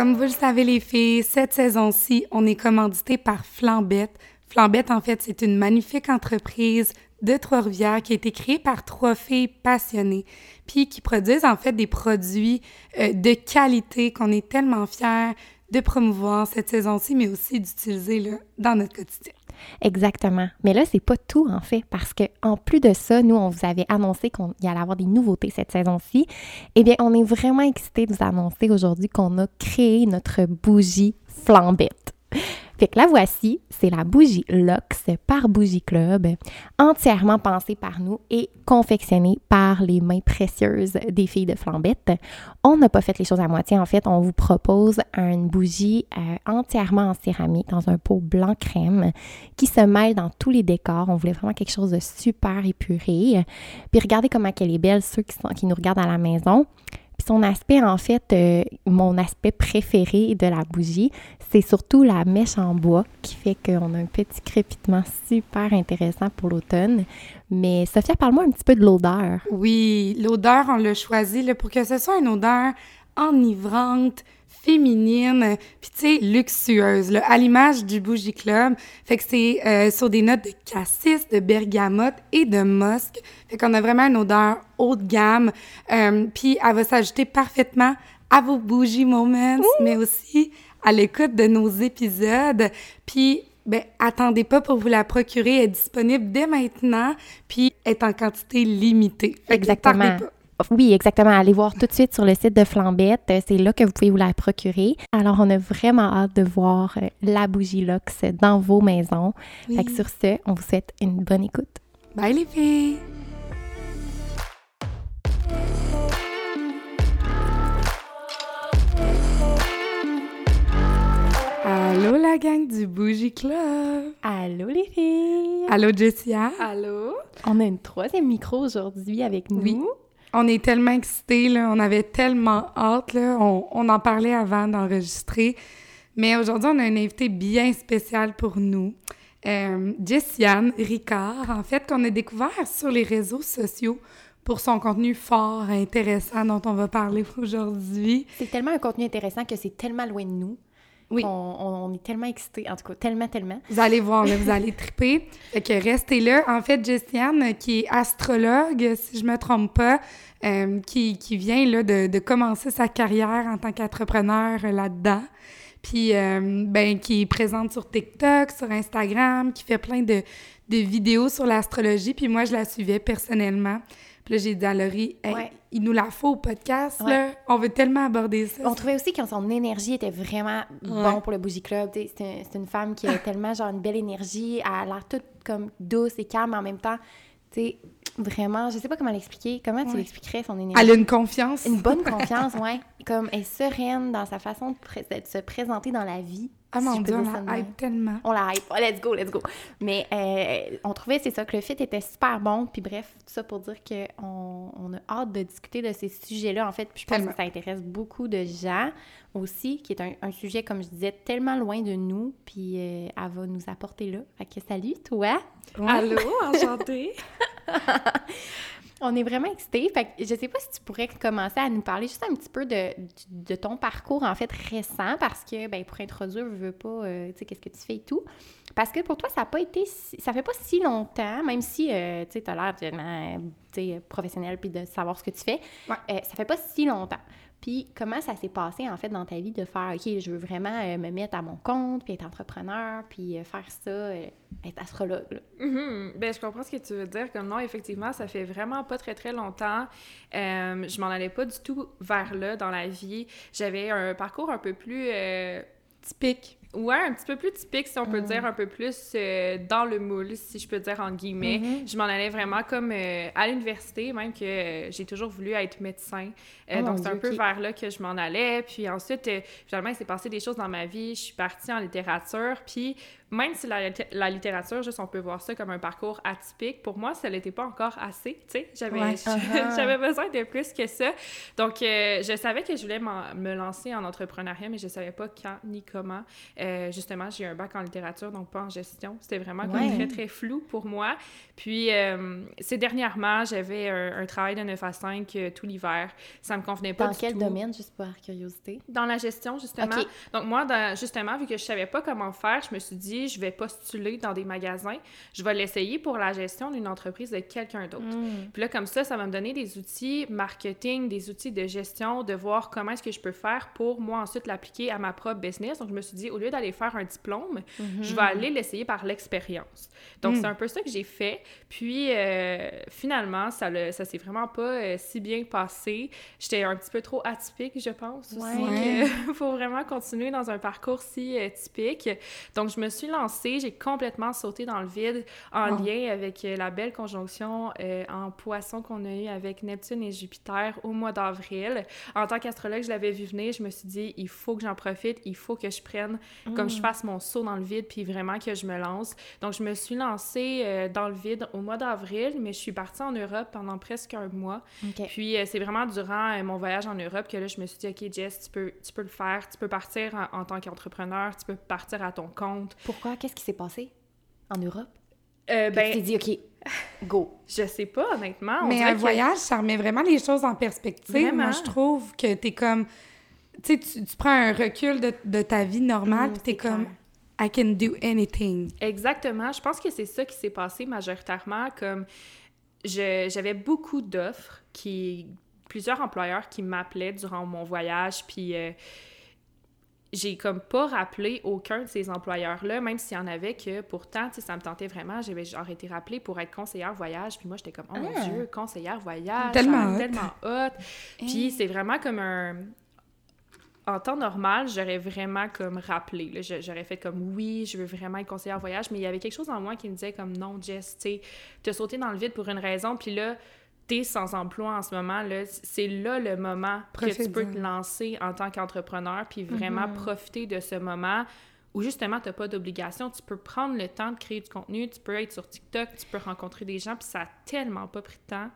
Comme vous le savez, les filles, cette saison-ci, on est commandité par Flambette. Flambette, en fait, c'est une magnifique entreprise de Trois-Rivières qui a été créée par trois filles passionnées, puis qui produisent en fait des produits euh, de qualité qu'on est tellement fiers de promouvoir cette saison-ci, mais aussi d'utiliser dans notre quotidien. Exactement. Mais là, c'est pas tout en fait, parce que en plus de ça, nous, on vous avait annoncé qu'il y allait avoir des nouveautés cette saison-ci. Eh bien, on est vraiment excités de vous annoncer aujourd'hui qu'on a créé notre bougie flambette. Fait que la voici, c'est la bougie Lux par Bougie Club, entièrement pensée par nous et confectionnée par les mains précieuses des filles de Flambette. On n'a pas fait les choses à moitié, en fait, on vous propose une bougie euh, entièrement en céramique dans un pot blanc crème qui se mêle dans tous les décors. On voulait vraiment quelque chose de super épuré. Puis regardez comment elle est belle, ceux qui, nous regardent à la maison son aspect, en fait, euh, mon aspect préféré de la bougie, c'est surtout la mèche en bois qui fait qu'on a un petit crépitement super intéressant pour l'automne. Mais Sophia, parle-moi un petit peu de l'odeur. Oui, l'odeur, on l'a choisi pour que ce soit une odeur enivrante, féminine, puis tu sais, luxueuse, là, à l'image du Bougie Club. Fait que c'est euh, sur des notes de cassis, de bergamote et de musc. Fait qu'on a vraiment une odeur haut de gamme. Euh, puis elle va s'ajouter parfaitement à vos Bougie Moments, mais aussi à l'écoute de nos épisodes. Puis ben, attendez pas pour vous la procurer. Elle est disponible dès maintenant, puis est en quantité limitée. Exactement. Oui, exactement. Allez voir tout de suite sur le site de Flambette. C'est là que vous pouvez vous la procurer. Alors, on a vraiment hâte de voir euh, la bougie Lux dans vos maisons. Fait que sur ce, on vous souhaite une bonne écoute. Bye les filles! Allô la gang du Bougie Club! Allô les filles! Allô Jessia! Allô! On a une troisième micro aujourd'hui avec nous. Oui. On est tellement excités, là. On avait tellement hâte, là. On, en parlait avant d'enregistrer. Mais aujourd'hui, on a un invité bien spécial pour nous. Euh, Jessiane Ricard, en fait, qu'on a découvert sur les réseaux sociaux pour son contenu fort, intéressant dont on va parler aujourd'hui. C'est tellement un contenu intéressant que c'est tellement loin de nous. Oui. On, est tellement excités, en tout cas, tellement, tellement. Vous allez voir, là, vous allez triper. Fait que restez là. En fait, Jessiane, qui est astrologue, si je me trompe pas, euh, qui, qui, vient là, de, de, commencer sa carrière en tant qu'entrepreneur là-dedans. Puis, euh, ben, qui est présente sur TikTok, sur Instagram, qui fait plein de, de vidéos sur l'astrologie. Puis moi, je la suivais personnellement. Puis là, j'ai dit à Laurie, il nous la faut au podcast, là. On veut tellement aborder ça. On trouvait aussi que son énergie était vraiment bon pour le Bougie Club. C'est une femme qui a tellement, genre, une belle énergie. Elle a l'air toute comme douce et calme en même temps. Sais, vraiment, je sais pas comment l'expliquer. Comment tu l'expliquerais, son énergie? Elle a une confiance. Une bonne confiance, ouais. Comme elle est sereine dans sa façon de, se présenter dans la vie. Ah mon Dieu, on la hype tellement. On la hype. Oh, let's go, let's go. Mais euh, on trouvait, c'est ça, que le fit était super bon. Puis bref, tout ça pour dire qu'on on a hâte de discuter de ces sujets-là, en fait. Puis je pense que ça intéresse beaucoup de gens aussi, qui est un, sujet, comme je disais, tellement loin de nous. Puis euh, elle va nous apporter là. Fait que salut, toi! Allô, enchantée! On est vraiment excités. Fait que je sais pas si tu pourrais commencer à nous parler juste un petit peu de, de ton parcours, en fait, récent, parce que, ben, pour introduire, je veux pas, euh, tu sais, qu'est-ce que tu fais et tout. Parce que pour toi, ça n'a pas été, ça fait pas si longtemps, même si, euh, tu sais, tu as l'air de, professionnel puis de savoir ce que tu fais, ouais. euh, ça fait pas si longtemps. Puis comment ça s'est passé en fait dans ta vie de faire OK, je veux vraiment euh, me mettre à mon compte, puis être entrepreneur, puis euh, faire ça, euh, être astrologue. Mm Ben je comprends ce que tu veux dire. Comme non, effectivement, ça fait vraiment pas très très longtemps. je m'en allais pas du tout vers là dans la vie. J'avais un parcours un peu plus typique Ouais, un petit peu plus typique, si on peut mm. dire, un peu plus euh, dans le moule, si je peux dire en guillemets. Mm-hmm. Je m'en allais vraiment comme euh, à l'université, même que euh, j'ai toujours voulu être médecin. Oh donc, c'est un peu vers là que je m'en allais. Puis ensuite, finalement, il s'est passé des choses dans ma vie. Je suis partie en littérature. Puis même si la, la, littérature, juste on peut voir ça comme un parcours atypique, pour moi, ça n'était pas encore assez, tu sais. J'avais uh-huh. j'avais besoin de plus que ça. Donc, je savais que je voulais me lancer en entrepreneuriat, mais je savais pas quand ni comment. Euh, justement, j'ai un bac en littérature, donc pas en gestion. C'était vraiment comme très, très flou pour moi. Puis, euh, ces dernièrement, j'avais un, travail de 9 à 5 euh, tout l'hiver. Ça me convenait pas Dans quel domaine, juste par curiosité? Dans la gestion, justement. Donc, moi, justement, vu que je savais pas comment faire, je me suis dit, je vais postuler dans des magasins. Je vais l'essayer pour la gestion d'une entreprise de quelqu'un d'autre. Hmm. Puis là, comme ça, ça va me donner des outils marketing, des outils de gestion, de voir comment est-ce que je peux faire pour, moi, ensuite l'appliquer à ma propre business. Donc, je me suis dit, au lieu d'aller faire un diplôme, je vais mhm. aller l'essayer par l'expérience. Donc, c'est hmm. un peu ça que j'ai fait. Puis, euh, finalement, ça, ça s'est vraiment pas euh, si bien passé. J'étais un petit peu trop atypique, je pense. Il faut vraiment continuer dans un parcours si euh, typique. Donc, je me suis lancée, j'ai complètement sauté dans le vide en lien avec la belle conjonction en poisson qu'on a eu avec Neptune et Jupiter au mois d'avril. En tant qu'astrologue, je l'avais vu venir, je me suis dit, il faut que j'en profite, il faut que je prenne, comme je mm. fasse mon saut dans le vide, puis vraiment que je me lance. Donc, je me suis lancée dans le vide au mois d'avril, mais je suis partie en Europe pendant presque un mois. Puis euh, c'est vraiment durant euh, mon voyage en Europe que là, je me suis dit, OK, Jess, tu peux, tu peux le faire, tu peux partir en, tant qu'entrepreneur, tu peux partir à ton compte. Pourquoi? Qu'est-ce qui s'est passé en Europe? Euh, ben, tu t'es dit, OK, go. Je sais pas, honnêtement. mais un voyage, ça remet vraiment les choses en perspective. Moi, je trouve que t'es comme... Tu tu prends un recul de, de ta vie normale, mmh, puis t'es comme... I can do anything. Exactement. Je pense que c'est ça qui s'est passé majoritairement. Comme j'avais beaucoup d'offres qui plusieurs employeurs qui m'appelaient durant mon voyage puis euh, j'ai comme pas rappelé aucun de ces employeurs-là, même s'il y en avait que pourtant, tu sais, ça me tentait vraiment. J'avais genre été rappelée pour être conseillère voyage. Puis moi, j'étais comme, oh mon ah! Dieu, conseillère voyage. Tellement hot. Tellement hot. Puis hein? c'est vraiment comme un, en temps normal, j'aurais vraiment comme rappelé. J'aurais fait comme oui, je veux vraiment être conseillère en voyage, mais il y avait quelque chose en moi qui me disait comme non, Jess, tu sais, t'as sauté dans le vide pour une raison, puis là, t'es sans emploi en ce moment, là, c'est là le moment que tu peux te lancer en tant qu'entrepreneur, puis vraiment mm-hmm. profiter de ce moment où justement t'as pas d'obligation, tu peux prendre le temps de créer du contenu, tu peux être sur TikTok, tu peux rencontrer des gens, puis ça a tellement pas pris de temps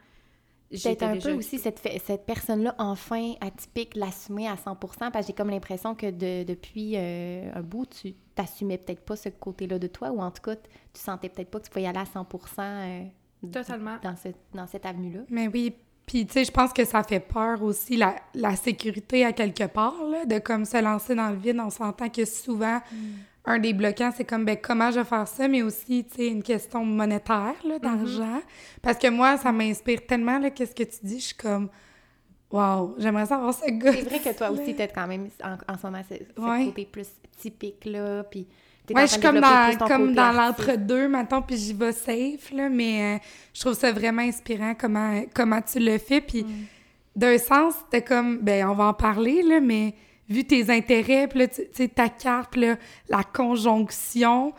Peut-être un peu aussi cette, cette personne-là, enfin, atypique, l'assumer à 100% parce que j'ai comme l'impression que depuis euh, un bout, tu t'assumais peut-être pas ce côté-là de toi, ou en tout cas, tu sentais peut-être pas que tu pouvais y aller à 100 euh, Totalement. Dans, ce, dans cette avenue-là. Mais oui, puis tu sais, je pense que ça fait peur aussi, la, la sécurité à quelque part, là, de comme se lancer dans le vide. On s'entend que souvent... Mm un des bloquants, c'est comme, ben, comment je vais faire ça, mais aussi, tu sais, une question monétaire, là, d'argent. Mm-hmm. Parce que moi, ça m'inspire tellement, là, qu'est-ce que tu dis, je suis comme, wow, j'aimerais savoir ce gars. C'est vrai que toi aussi, t'es quand même, en, ce moment, c'est ouais. côté plus typique, là, puis... Ouais, je suis comme dans, comme dans l'entre-deux, maintenant, puis j'y vais safe, là, mais euh, je trouve ça vraiment inspirant comment, comment tu le fais, puis mm. d'un sens, c'était comme, ben, on va en parler, là, mais vu tes intérêts, puis là, tu sais, ta carte, là, la conjonction,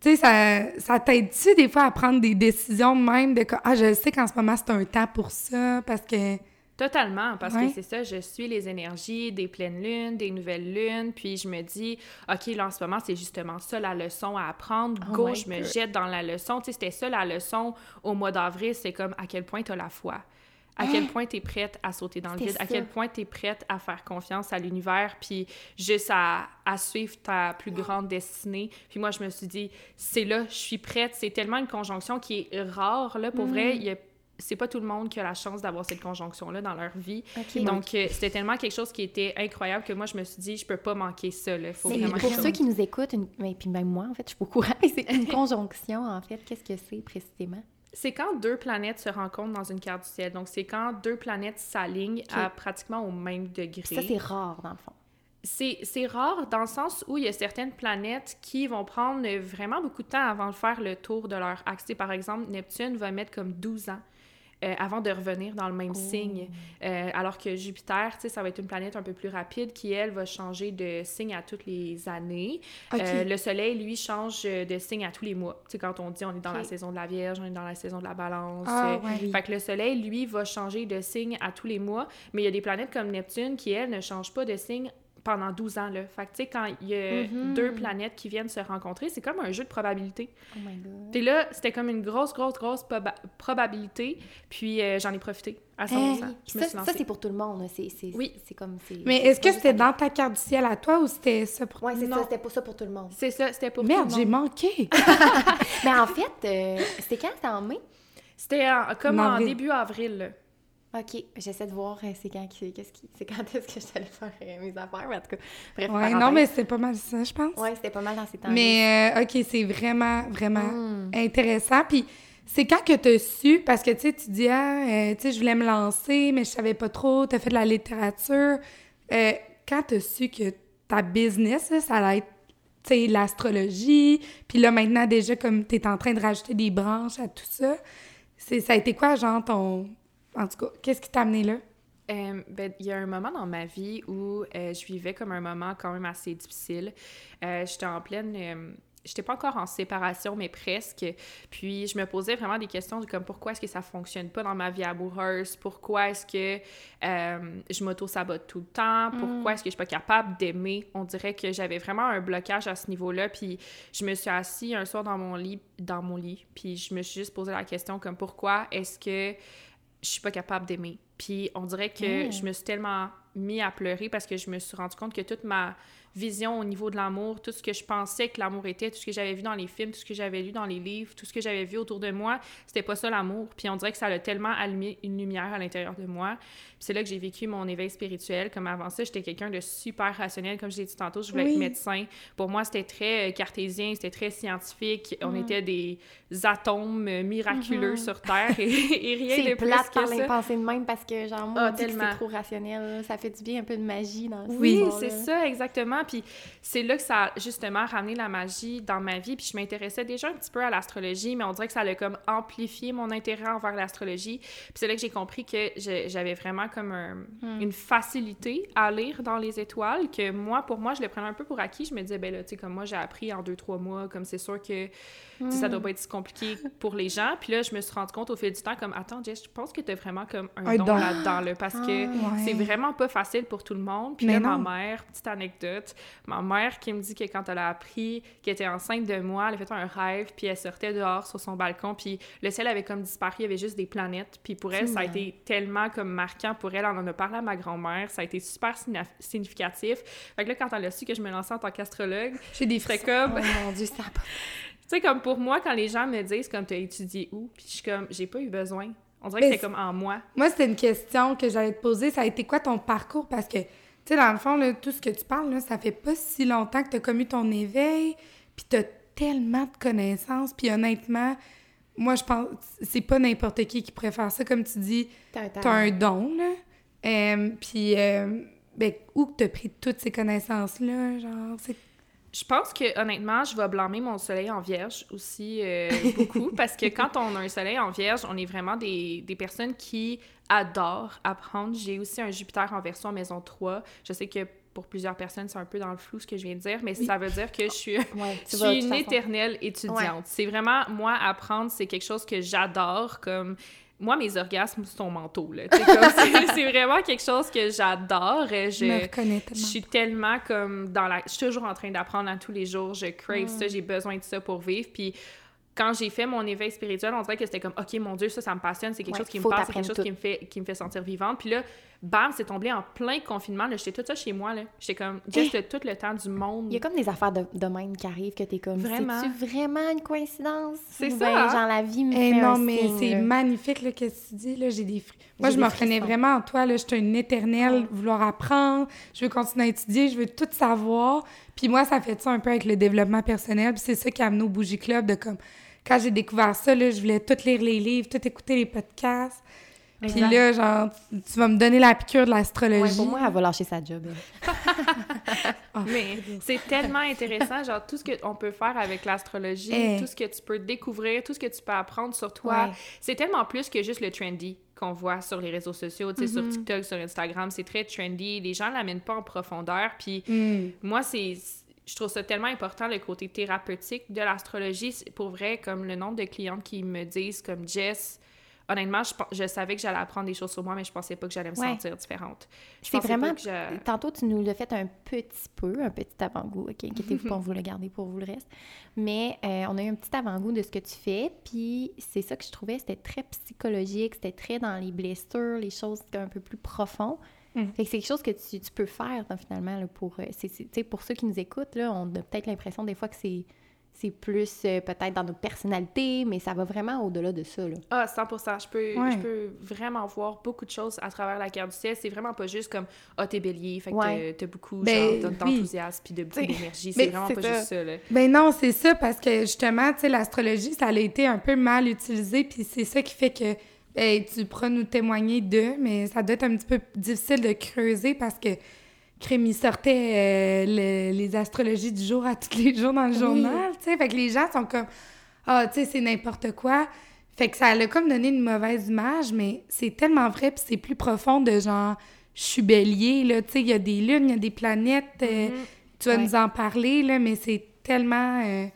tu sais, ça, ça t'aide-tu des fois à prendre des décisions même de ah, je sais qu'en ce moment, c'est un temps pour ça, parce que... Totalement, parce que c'est ça, je suis les énergies des pleines lunes, des nouvelles lunes, puis je me dis, OK, là, en ce moment, c'est justement ça la leçon à apprendre. Oh Go, je me jette dans la leçon. Tu sais, c'était ça la leçon au mois d'avril, c'est comme à quel point tu as la foi à quel point tu es prête à sauter dans le vide, à quel point tu es prête à faire confiance à l'univers, puis juste à, à, suivre ta plus grande destinée? Puis moi, je me suis dit, c'est là, je suis prête. C'est tellement une conjonction qui est rare, là, pour vrai. Mm. Il c'est pas tout le monde qui a la chance d'avoir cette conjonction-là dans leur vie. Donc, euh, c'était tellement quelque chose qui était incroyable que moi, je me suis dit, je peux pas manquer ça. Là. Faut vraiment pour ceux qui nous écoutent, et puis même moi, en fait, je suis au courant, c'est une conjonction, en fait. Qu'est-ce que c'est précisément? C'est quand deux planètes se rencontrent dans une carte du ciel. Donc, c'est quand deux planètes s'alignent à pratiquement au même degré. Ça, c'est rare, dans le fond. C'est rare dans le sens où il y a certaines planètes qui vont prendre vraiment beaucoup de temps avant de faire le tour de leur axe. Par exemple, Neptune va mettre comme 12 ans euh, avant de revenir dans le même oh. signe. Euh, alors que Jupiter, tu sais, ça va être une planète un peu plus rapide qui, elle, va changer de signe à toutes les années. Euh, le Soleil, lui, change de signe à tous les mois. Tu sais, quand on dit on est dans la saison de la Vierge, on est dans la saison de la Balance. Ah, fait que le Soleil, lui, va changer de signe à tous les mois. Mais il y a des planètes comme Neptune qui, elle, ne changent pas de signe pendant 12 ans, là. Fait que, tu sais, quand il y a Mhm. deux planètes qui viennent se rencontrer, c'est comme un jeu de probabilité. Oh my god. T'es là, c'était comme une grosse, grosse, grosse proba- probabilité, puis euh, j'en ai profité à 100%. Hey, Je me ça, ça, c'est pour tout le monde. C'est, c'est, Oui. c'est comme. Mais est-ce que c'était dans ta carte du ciel à toi ou c'était ça pour Ouais, c'est Non. ça. C'était pas ça pour tout le monde. C'est ça, c'était pour Merde, tout le j'ai monde. manqué. Mais en fait, euh, c'était quand? C'était en mai? C'était en- comme En début avril. OK, j'essaie de voir euh, c'est quand, qui- qu'est-ce qui, c'est quand est-ce que j'allais faire euh, mes affaires, mais en tout cas, bref, Ouais, non, mais c'était pas mal ça, je pense. Ouais, c'était pas mal dans ces temps Mais, euh, OK, c'est vraiment, vraiment Hmm. intéressant. Puis, c'est quand que tu as su, parce que, tu sais, tu dis, ah, euh, tu sais, je voulais me lancer, mais je savais pas trop, tu as fait de la littérature. Euh, quand tu as su que ta business, là, ça allait être, sais, l'astrologie, puis là, maintenant, déjà, comme tu es en train de rajouter des branches à tout ça, c'est, ça a été quoi, genre, ton... En tout cas, qu'est-ce qui t'a amené là? Euh, ben, il y a un moment dans ma vie où euh, je vivais comme un moment quand même assez difficile. Euh, j'étais en pleine... j'étais pas encore en séparation, mais presque. Puis je me posais vraiment des questions de comme pourquoi est-ce que ça fonctionne pas dans ma vie amoureuse? Pourquoi est-ce que je m'auto-sabote tout le temps? Pourquoi est-ce que je suis pas capable d'aimer? On dirait que j'avais vraiment un blocage à ce niveau-là. Puis je me suis assise un soir dans mon lit, dans mon lit, puis je me suis juste posé la question comme pourquoi est-ce que je suis pas capable d'aimer. Puis on dirait que Mm. je me suis tellement mis à pleurer parce que je me suis rendu compte que toute ma vision au niveau de l'amour, tout ce que je pensais que l'amour était, tout ce que j'avais vu dans les films, tout ce que j'avais lu dans les livres, tout ce que j'avais vu autour de moi, c'était pas ça l'amour. Puis on dirait que ça a tellement allumé une lumière à l'intérieur de moi. Puis c'est là que j'ai vécu mon éveil spirituel. Comme avant ça, j'étais quelqu'un de super rationnel. Comme je l'ai dit tantôt, je voulais Oui. être médecin. Pour moi, c'était très euh, cartésien, c'était très scientifique. On était des atomes euh, miraculeux sur Terre et, et rien de plus plate que par les pensées de même parce que, genre, moi, Ah, on dit que tellement. c'est trop rationnel. Ça fait du bien, un peu de magie dans ce Oui, c'est ça, exactement. Puis c'est là que ça a justement ramené la magie dans ma vie. Puis je m'intéressais déjà un petit peu à l'astrologie, mais on dirait que ça a comme amplifié mon intérêt envers l'astrologie. Puis c'est là que j'ai compris que j'avais vraiment comme un- une facilité à lire dans les étoiles, que moi, pour moi, je le prenais un peu pour acquis. Je me disais, ben là, tu sais, comme moi, j'ai appris en deux, trois mois, comme c'est sûr que sais, ça doit pas être si compliqué pour les gens. Puis là, je me suis rendu compte au fil du temps, comme, attends, Jess, je pense que tu as vraiment comme un, Un don, don. là-dedans, là, parce que Ouais. c'est vraiment pas facile pour tout le monde. Puis Mais là, ma mère, petite anecdote, ma mère qui me dit que quand elle a appris qu'elle était enceinte de moi, elle a fait un rêve, puis elle sortait dehors sur son balcon, puis le ciel avait comme disparu, il y avait juste des planètes. Puis pour elle, ça a été tellement comme marquant pour elle. On en a parlé à ma grand-mère, ça a été super significatif. Fait que là, quand elle a su que je me lançais en tant qu'astrologue, J'ai des frissons. comme... Oh mon Dieu, ça a pas... Tu sais, comme pour moi, quand les gens me disent comme t'as étudié où, puis je suis comme j'ai pas eu besoin. On dirait Mais que c'est comme en moi. Moi, c'était une question que j'allais te poser. Ça a été quoi ton parcours? Parce que, tu sais, dans le fond, là, tout ce que tu parles, là, ça fait pas si longtemps que tu as commis ton éveil, puis tu as tellement de connaissances. Puis honnêtement, moi, je pense c'est pas n'importe qui qui pourrait faire ça. Comme tu dis, T'as un tu as talent. un don, là. Euh, puis, euh, ben, où que tu as pris toutes ces connaissances-là? Genre, c'est. Je pense que honnêtement, je vais blâmer mon soleil en vierge aussi euh, beaucoup parce que quand on a un soleil en vierge, on est vraiment des, des personnes qui adorent apprendre. J'ai aussi un Jupiter en version maison 3. Je sais que pour plusieurs personnes, c'est un peu dans le flou ce que je viens de dire, mais ça veut dire que je suis, Ouais, je une façon. éternelle étudiante. C'est vraiment, moi, apprendre, c'est quelque chose que j'adore comme... Moi, mes orgasmes, sais, comme, C'est vraiment quelque chose que j'adore. Je Je, me reconnais je suis tellement comme dans la... Je suis toujours en train d'apprendre à tous les jours. Je crave Mm. ça, j'ai besoin de ça pour vivre. Puis quand j'ai fait mon éveil spirituel, on dirait que c'était comme, OK, mon Dieu, ça, ça me passionne. C'est quelque Ouais, chose qui me passe, c'est quelque chose qui me, fait, qui me fait sentir vivante. Puis là, bam, c'est tombé en plein confinement. Là, j'étais tout ça chez moi, là. J'étais comme, juste le- tout le temps du monde. Il y a comme des affaires de, de même qui arrivent que t'es comme, Vraiment. c'est-tu vraiment une coïncidence? C'est ça, ben, genre, la vie me Eh fait non, un mais c'est magnifique là, que tu dis. Là, j'ai des fri- Moi, je me reconnais vraiment en toi. Là, je suis une éternelle, vouloir apprendre. Je veux continuer à étudier. Je veux tout savoir. Puis moi, ça fait ça un peu avec le développement personnel. Puis c'est ça qui a amené au Bougie Club de comme... Quand j'ai découvert ça, là, je voulais tout lire les livres, tout écouter les podcasts. Puis là, genre, tu, vas me donner la piqûre de Ouais, l'astrologie. pour moi, elle va lâcher sa job. elle. Ah, Mais c'est tellement intéressant, genre tout ce qu'on peut faire avec l'astrologie, Eh. tout ce que tu peux découvrir, tout ce que tu peux apprendre sur toi. Ouais. C'est tellement plus que juste le trendy qu'on voit sur les réseaux sociaux, tu sais, sur Mm-hmm. TikTok, sur Instagram, c'est très trendy. Les gens l'amènent pas en profondeur, puis Hmm. moi, c'est... Je trouve ça tellement important, le côté thérapeutique de l'astrologie. Pour vrai, comme le nombre de clientes qui me disent, comme Jess, honnêtement, je, je savais que j'allais apprendre des choses sur moi, mais je pensais pas que j'allais me Ouais. sentir différente. Je C'est vraiment. que je- Tantôt, tu nous l'as fait un petit peu, un petit avant-goût. OK, inquiétez-vous pas, on vous le garder pour vous le reste. Mais euh, on a eu un petit avant-goût de ce que tu fais. Puis c'est ça que je trouvais, c'était très psychologique, c'était très dans les blessures, les choses un peu plus profondes. Mm. Fait que c'est quelque chose que tu, tu peux faire, là, finalement, là, pour, euh, pour ceux qui nous écoutent. Là, on a peut-être l'impression des fois que c'est, c'est plus euh, peut-être dans notre personnalité, mais ça va vraiment au-delà de ça. Là. Ah, 100 Je peux, Ouais. je peux vraiment voir beaucoup de choses à travers la carte du ciel. C'est vraiment pas juste comme « Ah, t'es bélier, fait que Ouais. t'as- beaucoup Ben, oui. d'enthousiasme puis de beaucoup d'énergie. C'est vraiment pas ça. juste ça, là. Ben non, c'est ça, parce que justement, tu sais, l'astrologie, ça a été un peu mal utilisé, puis c'est ça qui fait que tu pourras nous témoigner d'eux, mais ça doit être un petit peu difficile de creuser parce que il sortait euh, le- les astrologies du jour à tous les jours dans le Oui. journal, tu sais, fait que les gens sont comme « Ah, tu sais, c'est n'importe quoi », fait que ça a comme donné une mauvaise image, mais c'est tellement vrai, puis c'est plus profond de genre « Je suis bélier », là, tu sais, il y a des lunes, il y a des planètes, euh, Mhm. tu vas Ouais. nous en parler, là, mais c'est tellement... euh,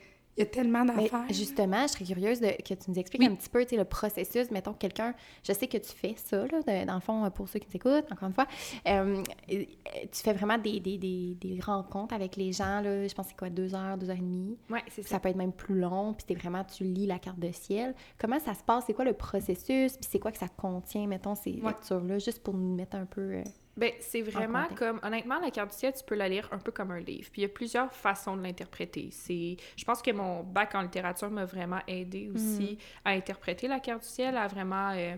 Il y a tellement Mais d'affaires. justement, je serais curieuse de, que tu nous expliques Oui. un petit peu tu sais, le processus. Mettons, quelqu'un, je sais que tu fais ça, là, de- dans le fond, pour ceux qui t'écoutent, encore une fois. euh, tu fais vraiment des, des, des, des rencontres avec les gens, là, je pense que c'est quoi, deux heures, deux heures et demie? Ouais, c'est ça. Ça peut être même plus long, puis t'es vraiment, tu lis la carte de ciel. Comment ça se passe? C'est quoi le processus? Puis c'est quoi que ça contient, mettons, ces Ouais. lectures-là, juste pour nous mettre un peu... euh, Ben, c'est vraiment comme, honnêtement, la carte du ciel, tu peux la lire un peu comme un livre. Puis il y a plusieurs façons de l'interpréter. C'est, je pense que mon bac en littérature m'a vraiment aidé aussi à interpréter la carte du ciel, à vraiment euh,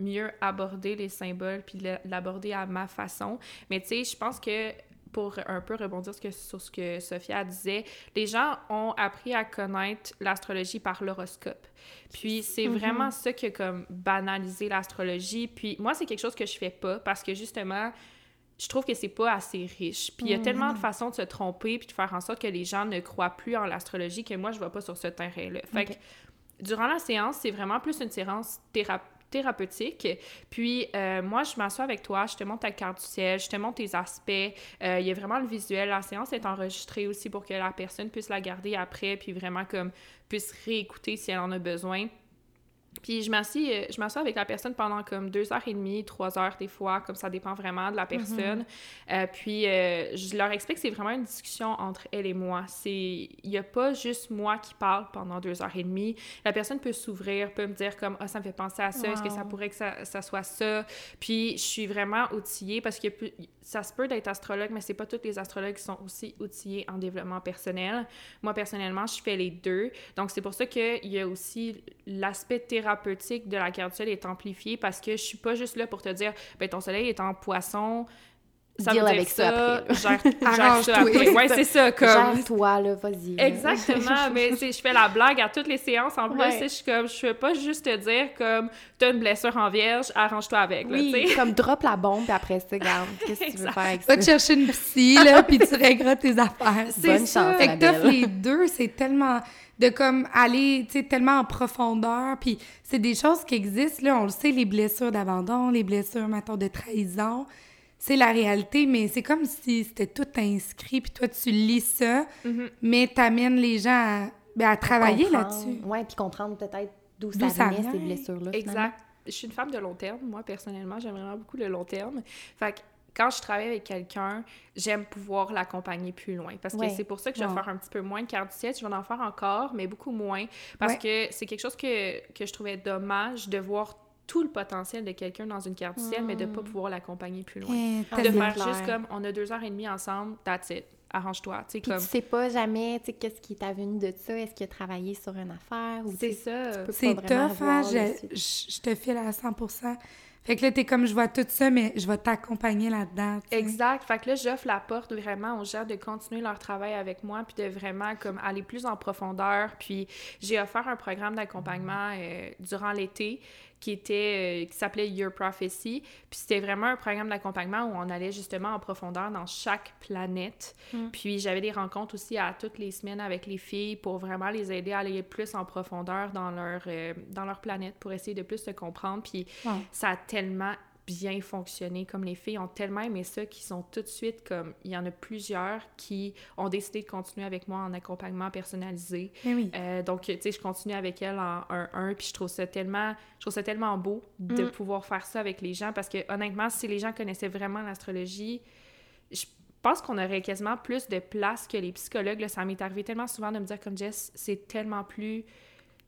mieux aborder les symboles, puis l'aborder à ma façon. Mais tu sais, je pense que pour un peu rebondir sur ce que Sophia disait, les gens ont appris à connaître l'astrologie par l'horoscope. Puis c'est Mhm. vraiment ça qui a comme banalisé l'astrologie. Puis moi, c'est quelque chose que je fais pas parce que justement, je trouve que c'est pas assez riche. Puis il y a tellement de façons de se tromper puis de faire en sorte que les gens ne croient plus en l'astrologie que moi, je vais pas sur ce terrain-là. Fait que durant la séance, c'est vraiment plus une séance théra- thérapeutique. Puis euh, moi, je m'assois avec toi, je te montre ta carte du ciel, je te montre tes aspects. Euh, Il y a vraiment le visuel. La séance est enregistrée aussi pour que la personne puisse la garder après, puis vraiment comme puisse réécouter si elle en a besoin. Puis je m'assis, euh, je m'assois avec la personne pendant comme deux heures et demie, trois heures des fois, comme ça dépend vraiment de la personne. Euh, puis euh, je leur explique que c'est vraiment une discussion entre elle et moi. C'est, il y a pas juste moi qui parle pendant deux heures et demie. La personne peut s'ouvrir, peut me dire comme ah ça me fait penser à ça, est-ce que ça pourrait que ça, ça soit ça. Puis je suis vraiment outillée parce que ça se peut d'être astrologue, mais c'est pas tous les astrologues qui sont aussi outillés en développement personnel. Moi personnellement, je fais les deux. Donc c'est pour ça qu'il y a aussi l'aspect thérapeutique de la carte est amplifié parce que je suis pas juste là pour te dire ben ton soleil est en poisson. Ça Deal veut dire avec ça après, là. Gère, gère ça Arrange-toi. après. Ouais, c'est ça, comme. Gère-toi, là, vas-y. Exactement, mais je fais la blague à toutes les séances. En plus, Ouais. je suis comme, je veux pas juste te dire comme, t'as une blessure en vierge, arrange-toi avec, là, Oui, tu sais. comme drop la bombe, puis après ça, regarde, qu'est-ce que tu veux faire avec Va ça? te chercher une psy, là, puis tu régleras tes affaires. C'est Bonne ça. chance, Fait que t'offres les deux, c'est tellement de comme aller, tu sais, tellement en profondeur, puis c'est des choses qui existent, là, on le sait, les blessures d'abandon, les blessures, mettons, de trahison, c'est la réalité, mais c'est comme si c'était tout inscrit, puis toi, tu lis ça, Mhm. mais t'amènes les gens à, ben, à travailler là-dessus. Ouais, puis comprendre peut-être d'où ça ça venait, ces blessures-là. finalement. Exact. Je suis une femme de long terme, moi, personnellement. J'aime vraiment beaucoup le long terme. Fait que quand je travaille avec quelqu'un, j'aime pouvoir l'accompagner plus loin. Parce que Ouais. c'est pour ça que je vais Ouais. faire un petit peu moins de carte du ciel. Je vais en faire encore, mais beaucoup moins. Parce que c'est quelque chose que, que je trouvais dommage de voir tout le potentiel de quelqu'un dans une carte du ciel, mais de Mm. pas pouvoir l'accompagner plus loin. Eh, Ah, de faire juste comme, on a deux heures et demie ensemble, that's it. Arrange-toi. Tu sais, comme... tu sais pas jamais, tu sais, qu'est-ce qui est venu de ça? Est-ce qu'il a travaillé sur une affaire? Ou C'est ça. C'est tough, hein? je- je te file à 100 Fait que là, t'es comme, je vois tout ça, mais je vais t'accompagner là-dedans. Exact. Fait que là, j'offre la porte vraiment aux gens de continuer leur travail avec moi, puis de vraiment comme aller plus en profondeur. Puis j'ai offert un programme d'accompagnement euh, durant l'été qui était euh, qui s'appelait Your Prophecy. Puis c'était vraiment un programme d'accompagnement où on allait justement en profondeur dans chaque planète. Mm. Puis j'avais des rencontres aussi à toutes les semaines avec les filles pour vraiment les aider à aller plus en profondeur dans leur euh, dans leur planète pour essayer de plus se comprendre. Puis ça a tellement bien fonctionné. Comme les filles ont tellement aimé ça qu'ils sont tout de suite comme. Il y en a plusieurs qui ont décidé de continuer avec moi en accompagnement personnalisé. Oui. Euh, donc, tu sais, je continue avec elle en 1-1, puis je trouve ça tellement, je trouve ça tellement beau de Mm. pouvoir faire ça avec les gens parce que, honnêtement, si les gens connaissaient vraiment l'astrologie, je pense qu'on aurait quasiment plus de place que les psychologues. Là, ça m'est arrivé tellement souvent de me dire, comme Jess, c'est tellement plus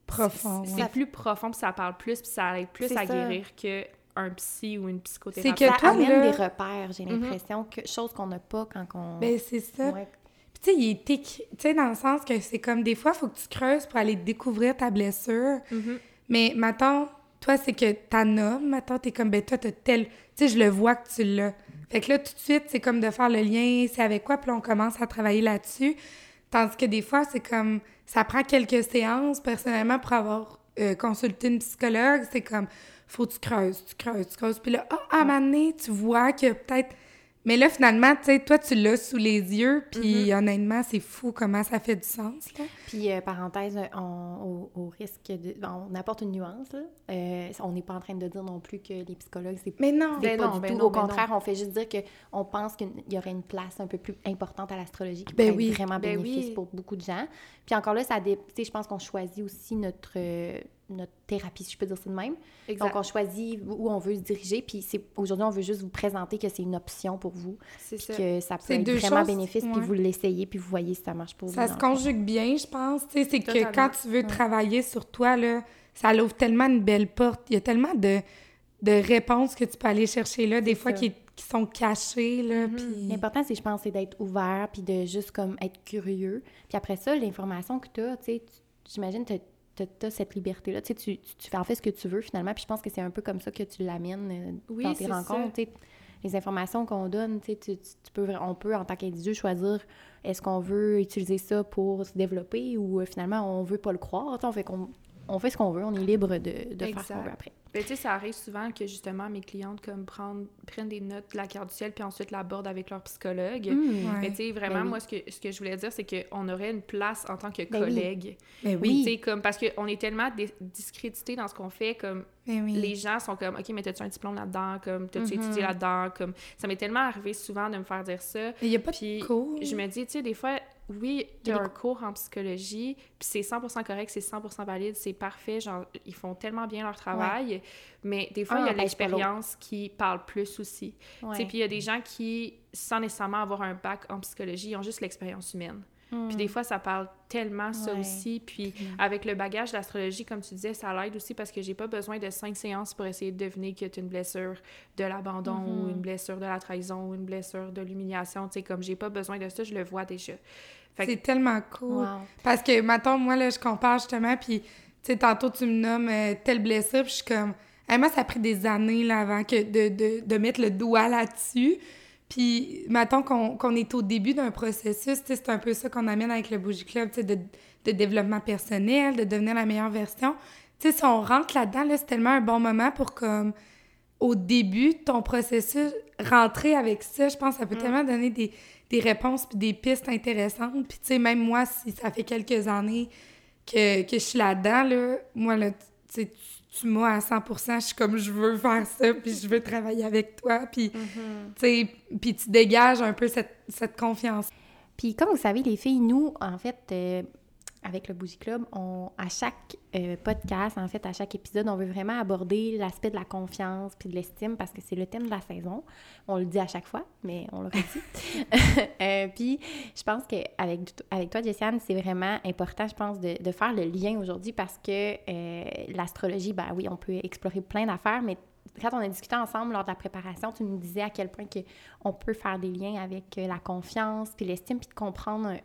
Profond, C'est ouais. plus profond, puis ça parle plus, puis ça aide plus à ça. guérir que un psy ou une psychothérapeute. C'est que ça toi, amène là- des repères, j'ai Mhm. l'impression, que chose qu'on n'a pas quand on... Ben, c'est ça. Ouais. Puis tu sais, il est écrit- tu sais, dans le sens que c'est comme des fois, il faut que tu creuses pour aller découvrir ta blessure. Mhm. Mais maintenant, toi, c'est que ta nommes, maintenant, t'es comme, ben toi, t'as tel... Tu sais, je le vois que tu l'as. Fait que là, tout de suite, c'est comme de faire le lien, c'est avec quoi, puis là, on commence à travailler là-dessus. Tandis que des fois, c'est comme, ça prend quelques séances, personnellement, pour avoir euh, consulté une psychologue, c'est comme, faut que tu creuses, tu creuses, tu creuses. Puis là, ah, à un moment donné, tu vois que peut-être... Mais là, finalement, tu sais, toi, tu l'as sous les yeux, puis honnêtement, c'est fou comment ça fait du sens, là. Puis, euh, parenthèse, on- au, au risque de... On apporte une nuance, là. Euh, on n'est pas en train de dire non plus que les psychologues, c'est Mais non! c'est Ben pas non, du ben tout. non, Au ben contraire, on fait juste dire qu'on pense qu'il y aurait une place un peu plus importante à l'astrologie qui Ben pourrait oui. être vraiment Ben bénéfice oui. pour beaucoup de gens. Puis encore là, ça dé... tu sais, je pense qu'on choisit aussi notre, euh, notre thérapie, si je peux dire ça de même. Exact. Donc, on choisit où on veut se diriger. Puis aujourd'hui, on veut juste vous présenter que c'est une option pour vous. c'est ça. que ça peut C'est être vraiment choses, bénéfice. Puis vous l'essayez, puis vous voyez si ça marche pour vous. Ça se conjugue bien, je pense. Tu sais, c'est que quand tu veux travailler sur toi, là, ça ouvre tellement une belle porte. Il y a tellement de, de réponses que tu peux aller chercher là, des fois qui, qui sont cachées, là, Mhm. puis... L'important, c'est, je pense, c'est d'être ouvert, puis de juste comme être curieux. Puis après ça, l'information que tu as, tu sais, j'imagine, tu as, cette liberté-là. Tu sais, tu, tu, tu fais en fait ce que tu veux finalement. Puis je pense que c'est un peu comme ça que tu l'amènes euh, Oui, dans tes rencontres. tu. Les informations qu'on donne, tu tu, tu- tu peux, on peut, en tant qu'individu, choisir est-ce qu'on veut utiliser ça pour se développer ou euh, finalement on veut pas le croire. Tu On fait, qu'on, on fait ce qu'on veut, on est libre de, de faire ce qu'on veut après. Ben, tu sais, ça arrive souvent que justement mes clientes comme prennent, prennent des notes de la carte du ciel puis ensuite l'abordent avec leur psychologue. Ouais. Mais tu sais, vraiment, Ben oui. moi, ce que, ce que je voulais dire, c'est qu'on aurait une place en tant que Ben oui. collègue. Mais Oui. Tu sais, comme, parce qu'on est tellement discrédité dans ce qu'on fait, comme, oui. les gens sont comme, OK, mais t'as-tu un diplôme là-dedans? Comme, t'as-tu Mhm. étudié là-dedans? Comme, ça m'est tellement arrivé souvent de me faire dire ça. Il n'y a pas Puis, de cours. Je me dis, tu sais, des fois, oui, il y a un cours en psychologie, puis c'est 100% correct, c'est 100% valide, c'est parfait, genre, ils font tellement bien leur travail, mais des fois, Un il y a l'autre. l'expérience qui parle plus aussi. Puis il y a des gens qui, sans nécessairement avoir un bac en psychologie, ils ont juste l'expérience humaine. Puis des fois, ça parle tellement ça. Ouais. aussi. Puis Tellement. avec le bagage de l'astrologie, comme tu disais, ça l'aide aussi parce que j'ai pas besoin de cinq séances pour essayer de deviner que tu une blessure de l'abandon ou Mhm. une blessure de la trahison ou une blessure de l'humiliation. Tu sais, comme j'ai pas besoin de ça, je le vois déjà. Que- C'est tellement cool. Wow. Parce que, mettons, moi, là, je compare justement, puis, tu sais, tantôt, tu me nommes euh, telle blessure, puis je suis comme... Hey, moi, ça a pris des années, là, avant que de, de, de mettre le doigt là-dessus. Puis, mettons qu'on est au début d'un processus, c'est un peu ça qu'on amène avec le Bougie Club, de, de développement personnel, de devenir la meilleure version. Si on rentre là-dedans, là, c'est tellement un bon moment pour, comme, au début de ton processus, rentrer avec ça, je pense que ça peut tellement donner des, des réponses puis des pistes intéressantes. Puis, tu sais, même moi, si ça fait quelques années que, que je suis là-dedans, là, moi, là, tu sais, tu, tu m'as à 100 je suis comme, je veux faire ça, puis je veux travailler avec toi, puis, tu sais, puis tu dégages un peu cette, cette confiance. Puis comme vous savez, les filles, nous, en fait, euh, avec le Bougie Club, on, à chaque euh, podcast, en fait, à chaque épisode, on veut vraiment aborder l'aspect de la confiance puis de l'estime parce que c'est le thème de la saison. On le dit à chaque fois, mais on le redit. Euh, puis je pense qu'avec avec toi, Jessiane, c'est vraiment important, je pense, de, de faire le lien aujourd'hui parce que euh, l'astrologie, ben oui, on peut explorer plein d'affaires, mais quand on a discuté ensemble lors de la préparation, tu nous disais à quel point que on peut faire des liens avec la confiance, puis l'estime, puis de comprendre.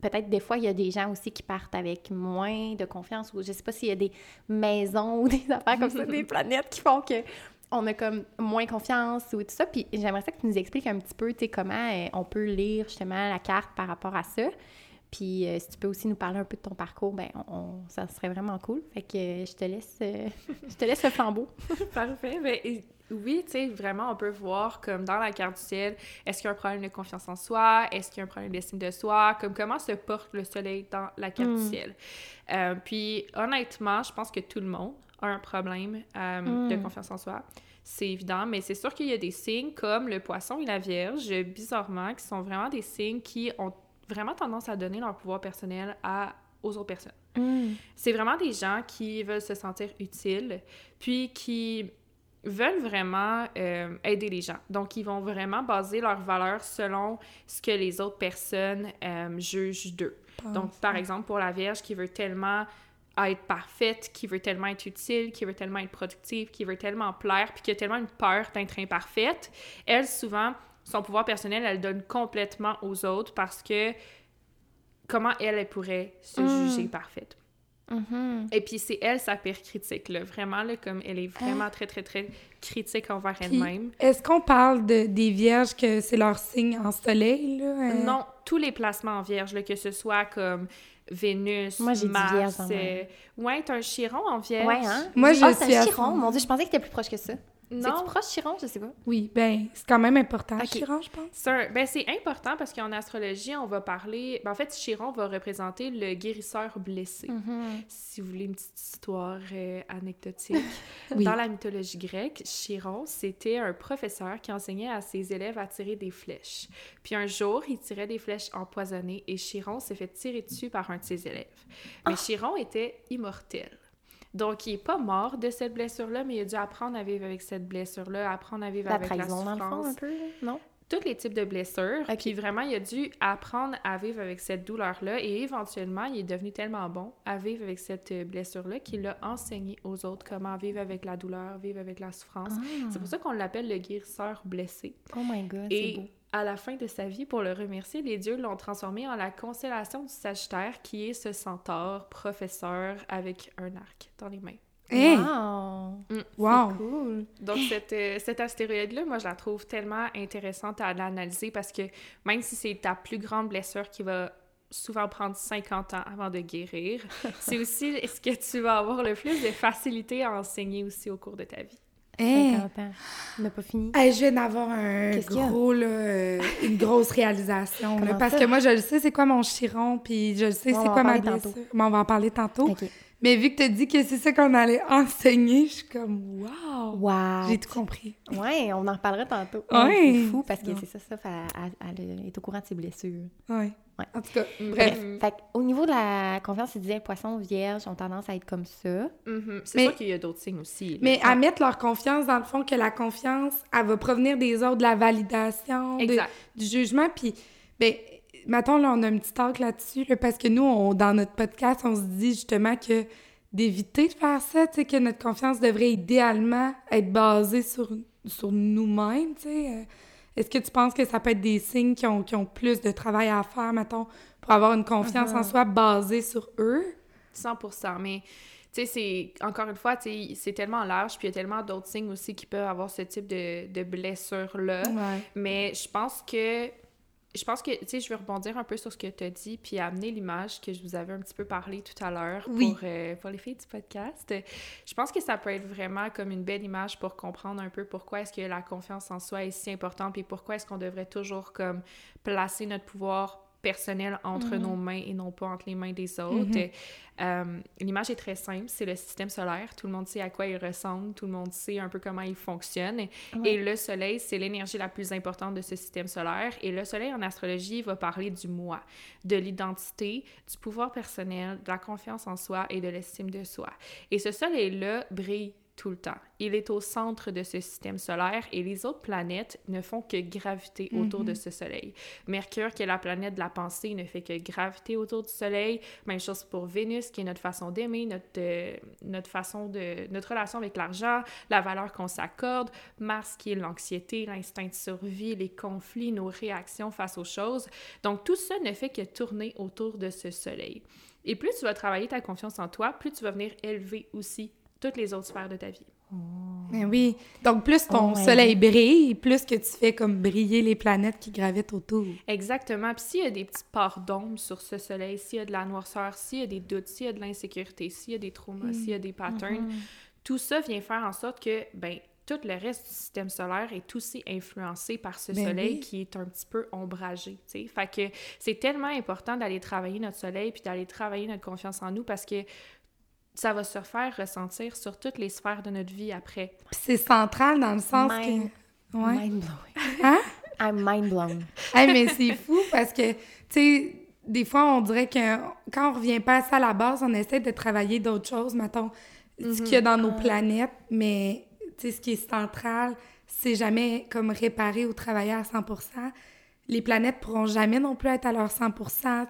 Peut-être des fois, il y a des gens aussi qui partent avec moins de confiance, ou je sais pas s'il y a des maisons ou des affaires comme ça, des planètes qui font que on a comme moins confiance ou tout ça. Puis j'aimerais ça que tu nous expliques un petit peu, tu sais, comment euh, on peut lire justement la carte par rapport à ça. Puis euh, si tu peux aussi nous parler un peu de ton parcours, ben on, on- ça serait vraiment cool. Fait que euh, je te laisse, je te laisse le flambeau. Parfait. Ben, oui, tu sais, vraiment, on peut voir comme dans la carte du ciel, est-ce qu'il y a un problème de confiance en soi? Est-ce qu'il y a un problème d'estime de soi? Comme comment se porte le soleil dans la carte du Mm. ciel? Euh, puis, honnêtement, je pense que tout le monde a un problème euh, de Mm. confiance en soi. C'est évident, mais c'est sûr qu'il y a des signes comme le poisson et la vierge, bizarrement, qui sont vraiment des signes qui ont vraiment tendance à donner leur pouvoir personnel à, aux autres personnes. Mm. C'est vraiment des gens qui veulent se sentir utiles, puis qui veulent vraiment euh, aider les gens. Donc, ils vont vraiment baser leurs valeurs selon ce que les autres personnes euh, jugent d'eux. Donc, par exemple, pour la Vierge qui veut tellement être parfaite, qui veut tellement être utile, qui veut tellement être productive, qui veut tellement plaire, puis qui a tellement une peur d'être imparfaite, elle, souvent, son pouvoir personnel, elle donne complètement aux autres parce que comment elle, elle pourrait se Mm. juger parfaite. Mhm. Et puis c'est elle sa pire critique, là. Vraiment, là, comme elle est vraiment très, très, très critique envers elle-même. Est-ce qu'on parle de, des vierges que c'est leur signe en soleil, là? euh? Non, tous les placements en vierge, là, que ce soit comme Vénus, Moi, j'ai dit Mars... vierge euh, Ouais, t'as un chiron en vierge. Ouais, hein? Moi, je ah, suis c'est un chiron. Mon Dieu, je pensais que t'étais plus proche que ça. Non, C'est-tu proche chiron? Je sais pas. Oui, ben, c'est quand même important. Chiron, je pense. c'est un- ben, c'est important parce qu'en astrologie, on va parler... ben, en fait, Chiron va représenter le guérisseur blessé. Mhm. Si vous voulez une petite histoire euh, anecdotique, Oui. dans la mythologie grecque, Chiron, c'était un professeur qui enseignait à ses élèves à tirer des flèches. Puis un jour, il tirait des flèches empoisonnées et Chiron s'est fait tirer dessus par un de ses élèves. Mais Chiron était immortel. Donc, il n'est pas mort de cette blessure-là, mais il a dû apprendre à vivre avec cette blessure-là, apprendre à vivre La avec la trahison, dans le fond, souffrance un peu, non? tous les types de blessures. Ok. Puis vraiment, il a dû apprendre à vivre avec cette douleur-là. Et éventuellement, il est devenu tellement bon à vivre avec cette blessure-là qu'il a enseigné aux autres comment vivre avec la douleur, vivre avec la souffrance. C'est pour ça qu'on l'appelle le guérisseur blessé. Oh my God, c'est beau. À la fin de sa vie, pour le remercier, les dieux l'ont transformé en la constellation du Sagittaire, qui est ce centaure professeur avec un arc dans les mains. Hey! Wow! Mm. Wow! Cool! Donc, cette, euh, cette astéroïde-là, moi, je la trouve tellement intéressante à l'analyser parce que même si c'est ta plus grande blessure qui va souvent prendre 50 ans avant de guérir, c'est aussi ce que tu vas avoir le plus de facilité à enseigner aussi au cours de ta vie. Hey! 50 ans. On n'a pas fini. Hey, je viens d'avoir un gros, là, euh, une grosse réalisation. là, parce ça? que moi, je le sais, c'est quoi mon chiron, puis je le sais, c'est quoi ma blessure. Mais on va en parler tantôt. Mais vu que tu as dit que c'est ça qu'on allait enseigner, je suis comme, wow! Wow! J'ai tout compris. Ouais, on en reparlera tantôt. Ouais. C'est fou parce que c'est ça, ça, elle, est au courant de ses blessures. Ouais. Ouais. En tout cas, Bref. bref. Fait au niveau de la confiance, il disait poisson, vierge ont tendance à être comme ça. Mhm. C'est Mais- sûr qu'il y a d'autres signes aussi. là. Mais à mettre leur confiance, dans le fond, que la confiance, elle va provenir des autres, de la validation, de- du jugement. Puis, ben, mettons, là, on a un petit talk là-dessus, là, parce que nous, on, dans notre podcast, on se dit justement que d'éviter de faire ça, tu sais, que notre confiance devrait idéalement être basée sur, sur nous-mêmes, tu sais. Euh, Est-ce que tu penses que ça peut être des signes qui ont, qui ont plus de travail à faire, mettons, pour avoir une confiance en soi basée sur eux? 100% mais tu sais, c'est encore une fois, tu sais, c'est tellement large, puis il y a tellement d'autres signes aussi qui peuvent avoir ce type de, de blessure-là. Ouais. Mais je pense que je pense que, tu sais, je vais rebondir un peu sur ce que tu as dit, puis amener l'image que je vous avais un petit peu parlé tout à l'heure Oui. pour, euh, pour les filles du podcast. Je pense que ça peut être vraiment comme une belle image pour comprendre un peu pourquoi est-ce que la confiance en soi est si importante, puis pourquoi est-ce qu'on devrait toujours comme placer notre pouvoir personnel entre nos mains et non pas entre les mains des autres. Euh, L'image est très simple, c'est le système solaire. Tout le monde sait à quoi il ressemble, tout le monde sait un peu comment il fonctionne. Et le soleil, c'est l'énergie la plus importante de ce système solaire. Et le soleil en astrologie va parler du moi, de l'identité, du pouvoir personnel, de la confiance en soi et de l'estime de soi. Et ce soleil-là brille tout le temps. Il est au centre de ce système solaire et les autres planètes ne font que graviter autour de ce soleil. Mercure, qui est la planète de la pensée, ne fait que graviter autour du soleil. Même chose pour Vénus, qui est notre façon d'aimer, notre, euh, notre façon de... notre relation avec l'argent, la valeur qu'on s'accorde. Mars, qui est l'anxiété, l'instinct de survie, les conflits, nos réactions face aux choses. Donc, tout ça ne fait que tourner autour de ce soleil. Et plus tu vas travailler ta confiance en toi, plus tu vas venir élever aussi toutes les autres sphères de ta vie. Ben oui. Donc, plus ton Oh, ouais. soleil brille, plus que tu fais comme briller les planètes qui gravitent autour. Exactement. Puis s'il y a des petites parts d'ombre sur ce soleil, s'il y a de la noirceur, s'il y a des doutes, s'il y a de l'insécurité, s'il y a des traumas, s'il y a des patterns, tout ça vient faire en sorte que, ben, tout le reste du système solaire est aussi influencé par ce Ben soleil oui. qui est un petit peu ombragé, tu sais. Fait que c'est tellement important d'aller travailler notre soleil puis d'aller travailler notre confiance en nous parce que ça va se faire ressentir sur toutes les sphères de notre vie après. Puis c'est central dans le sens Mind- que... Ouais. Mind blowing. Hein? I'm mind blown. Hey, mais c'est fou parce que, tu sais, des fois, on dirait que quand on revient pas à ça à la base, on essaie de travailler d'autres choses, mettons, ce qu'il y a dans nos planètes, mais, tu sais, ce qui est central, c'est jamais comme réparé ou travailler à 100 les planètes pourront jamais non plus être à leur 100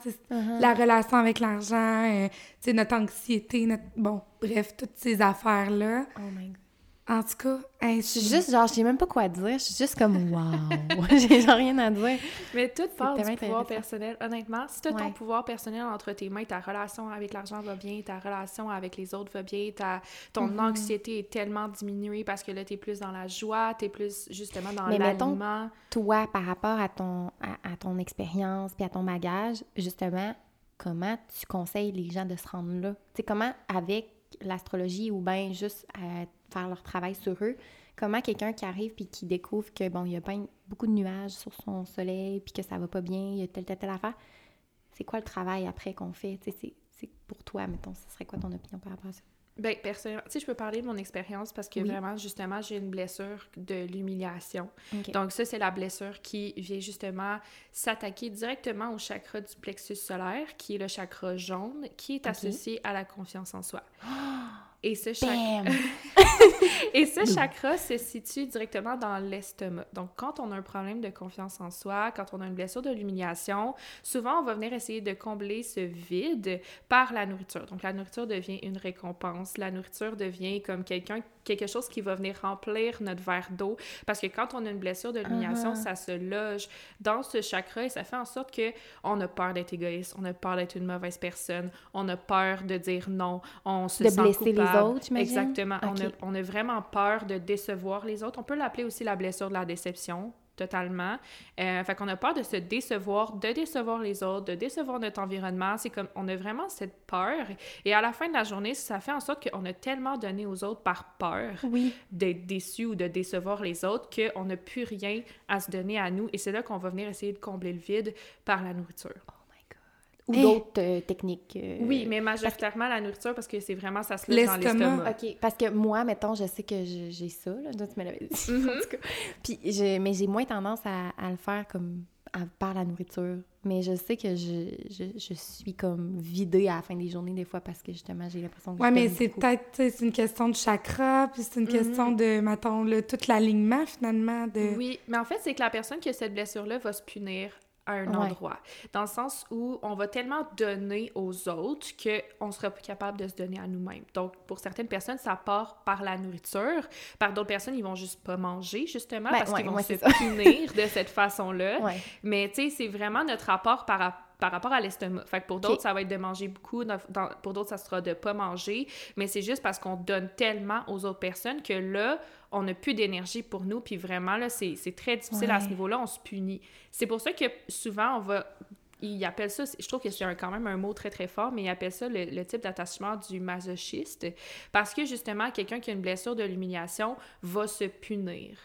tu sais, La relation avec l'argent, euh, notre anxiété, notre... Bon, bref, toutes ces affaires-là. Oh my god. En tout cas, hey, Je suis juste, genre, je sais même pas quoi dire. Je suis juste comme, wow. J'ai genre rien à dire. Mais tout part du pouvoir personnel. Honnêtement, si tu as ton pouvoir personnel entre tes mains, ta relation avec l'argent va bien, ta relation avec les autres va bien, ta, ton Mm-hmm. anxiété est tellement diminuée parce que là, tu es plus dans la joie, tu es plus justement dans Mais mettons- l'aliment. Toi, par rapport à ton, à, à ton expérience puis à ton bagage, justement, comment tu conseilles les gens de se rendre là? Tu sais, comment, avec l'astrologie ou bien juste à faire leur travail sur eux, comment quelqu'un qui arrive puis qui découvre que, bon, il y a ben beaucoup de nuages sur son soleil puis que ça va pas bien, il y a telle, telle, telle affaire, c'est quoi le travail après qu'on fait? C'est pour toi, mettons, ce serait quoi ton opinion par rapport à ça? Ben, personnellement, tu sais, je peux parler de mon expérience parce que Oui. vraiment, justement, j'ai une blessure de l'humiliation. Donc, ça, c'est la blessure qui vient justement s'attaquer directement au chakra du plexus solaire, qui est le chakra jaune, qui est associé à la confiance en soi. Et ce chakra. Bam! Et ce chakra se situe directement dans l'estomac. Donc, quand on a un problème de confiance en soi, quand on a une blessure de l'humiliation, souvent, on va venir essayer de combler ce vide par la nourriture. Donc, la nourriture devient une récompense. La nourriture devient comme quelqu'un, quelque chose qui va venir remplir notre verre d'eau. Parce que quand on a une blessure de l'humiliation, Ah. ça se loge dans ce chakra et ça fait en sorte que on a peur d'être égoïste, on a peur d'être une mauvaise personne, on a peur de dire non, on se De sent blesser les autres? Exactement. On, a, on a vraiment peur de décevoir les autres. On peut l'appeler aussi la blessure de la déception, totalement. Euh, fait qu'on a peur de se décevoir, de décevoir les autres, de décevoir notre environnement. C'est comme, on a vraiment cette peur. Et à la fin de la journée, ça fait en sorte qu'on a tellement donné aux autres par peur Oui. d'être déçu ou de décevoir les autres qu'on n'a plus rien à se donner à nous. Et c'est là qu'on va venir essayer de combler le vide par la nourriture. Ou Eh. d'autres euh, techniques. euh, Oui, mais majoritairement la nourriture parce que c'est vraiment, ça se lève dans L'estomac. OK, parce que moi, mettons, je sais que j'ai ça, là, toi, tu me l'avais dit, Mhm. en tout cas. Puis, je- mais j'ai moins tendance à, à le faire comme à- par la nourriture. Mais je sais que je, je, je suis comme vidée à la fin des journées, des fois, parce que justement, j'ai l'impression que Ouais, mais c'est peut-être, tu sais, c'est une question de chakra, puis c'est une question de, mettons, le, tout l'alignement, finalement, de... Oui, mais en fait, c'est que la personne qui a cette blessure-là va se punir à un Ouais. endroit. Dans le sens où on va tellement donner aux autres qu'on sera plus capable de se donner à nous-mêmes. Donc, pour certaines personnes, ça part par la nourriture. Par d'autres personnes, ils vont juste pas manger, justement, Ben, parce ouais, qu'ils vont se punir de cette façon-là. Mais tu sais, c'est vraiment notre rapport par, rap- par rapport à l'estomac. Fait que pour d'autres, ça va être de manger beaucoup, dans- dans- pour d'autres, ça sera de pas manger. Mais c'est juste parce qu'on donne tellement aux autres personnes que là, on n'a plus d'énergie pour nous. Puis vraiment, là, c'est c'est très difficile à ce niveau-là. On se punit. C'est pour ça que souvent, on va. Ils appellent ça, je trouve que c'est quand même un mot très très fort, mais ils appellent ça le, le type d'attachement du masochiste. Parce que justement, quelqu'un qui a une blessure de l'humiliation va se punir.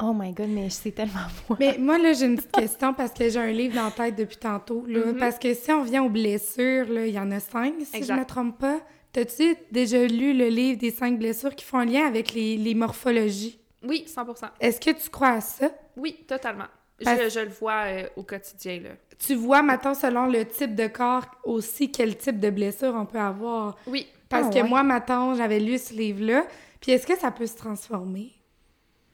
Oh my God, mais c'est tellement moi. Mais moi, là, j'ai une petite question parce que j'ai un livre dans la tête depuis tantôt. Là, Mhm. Parce que si on vient aux blessures, il y en a cinq, si Exact. je me trompe pas. T'as-tu déjà lu le livre des cinq blessures qui font un lien avec les, les morphologies? Oui, 100% Est-ce que tu crois à ça? Oui, totalement. Parce- Je, je le vois euh, au quotidien, là. Tu vois, maintenant, selon le type de corps, aussi quel type de blessure on peut avoir. Oui, Parce Ah, que ouais. moi, maintenant, j'avais lu ce livre-là. Puis est-ce que ça peut se transformer?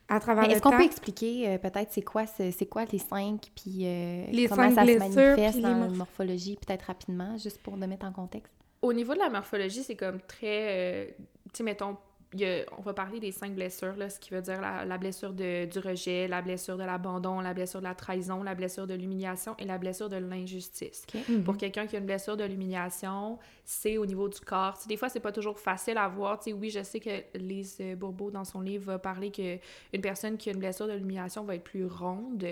À travers est-ce qu'on peut expliquer euh, peut-être c'est quoi, ce- c'est quoi les cinq, puis euh, Les comment cinq ça se manifeste dans la morph- morphologie, peut-être rapidement, juste pour le mettre en contexte? Au niveau de la morphologie, c'est comme très. euh, tu sais, mettons, y a- on va parler des cinq blessures, là, ce qui veut dire la, la blessure de, du rejet, la blessure de l'abandon, la blessure de la trahison, la blessure de l'humiliation et la blessure de l'injustice. Mhm. Pour quelqu'un qui a une blessure de l'humiliation, c'est au niveau du corps. Tu sais, des fois, c'est pas toujours facile à voir. Tu sais, oui, je sais que Lise euh, Bourbeau, dans son livre, va parler qu'une personne qui a une blessure de l'humiliation va être plus ronde.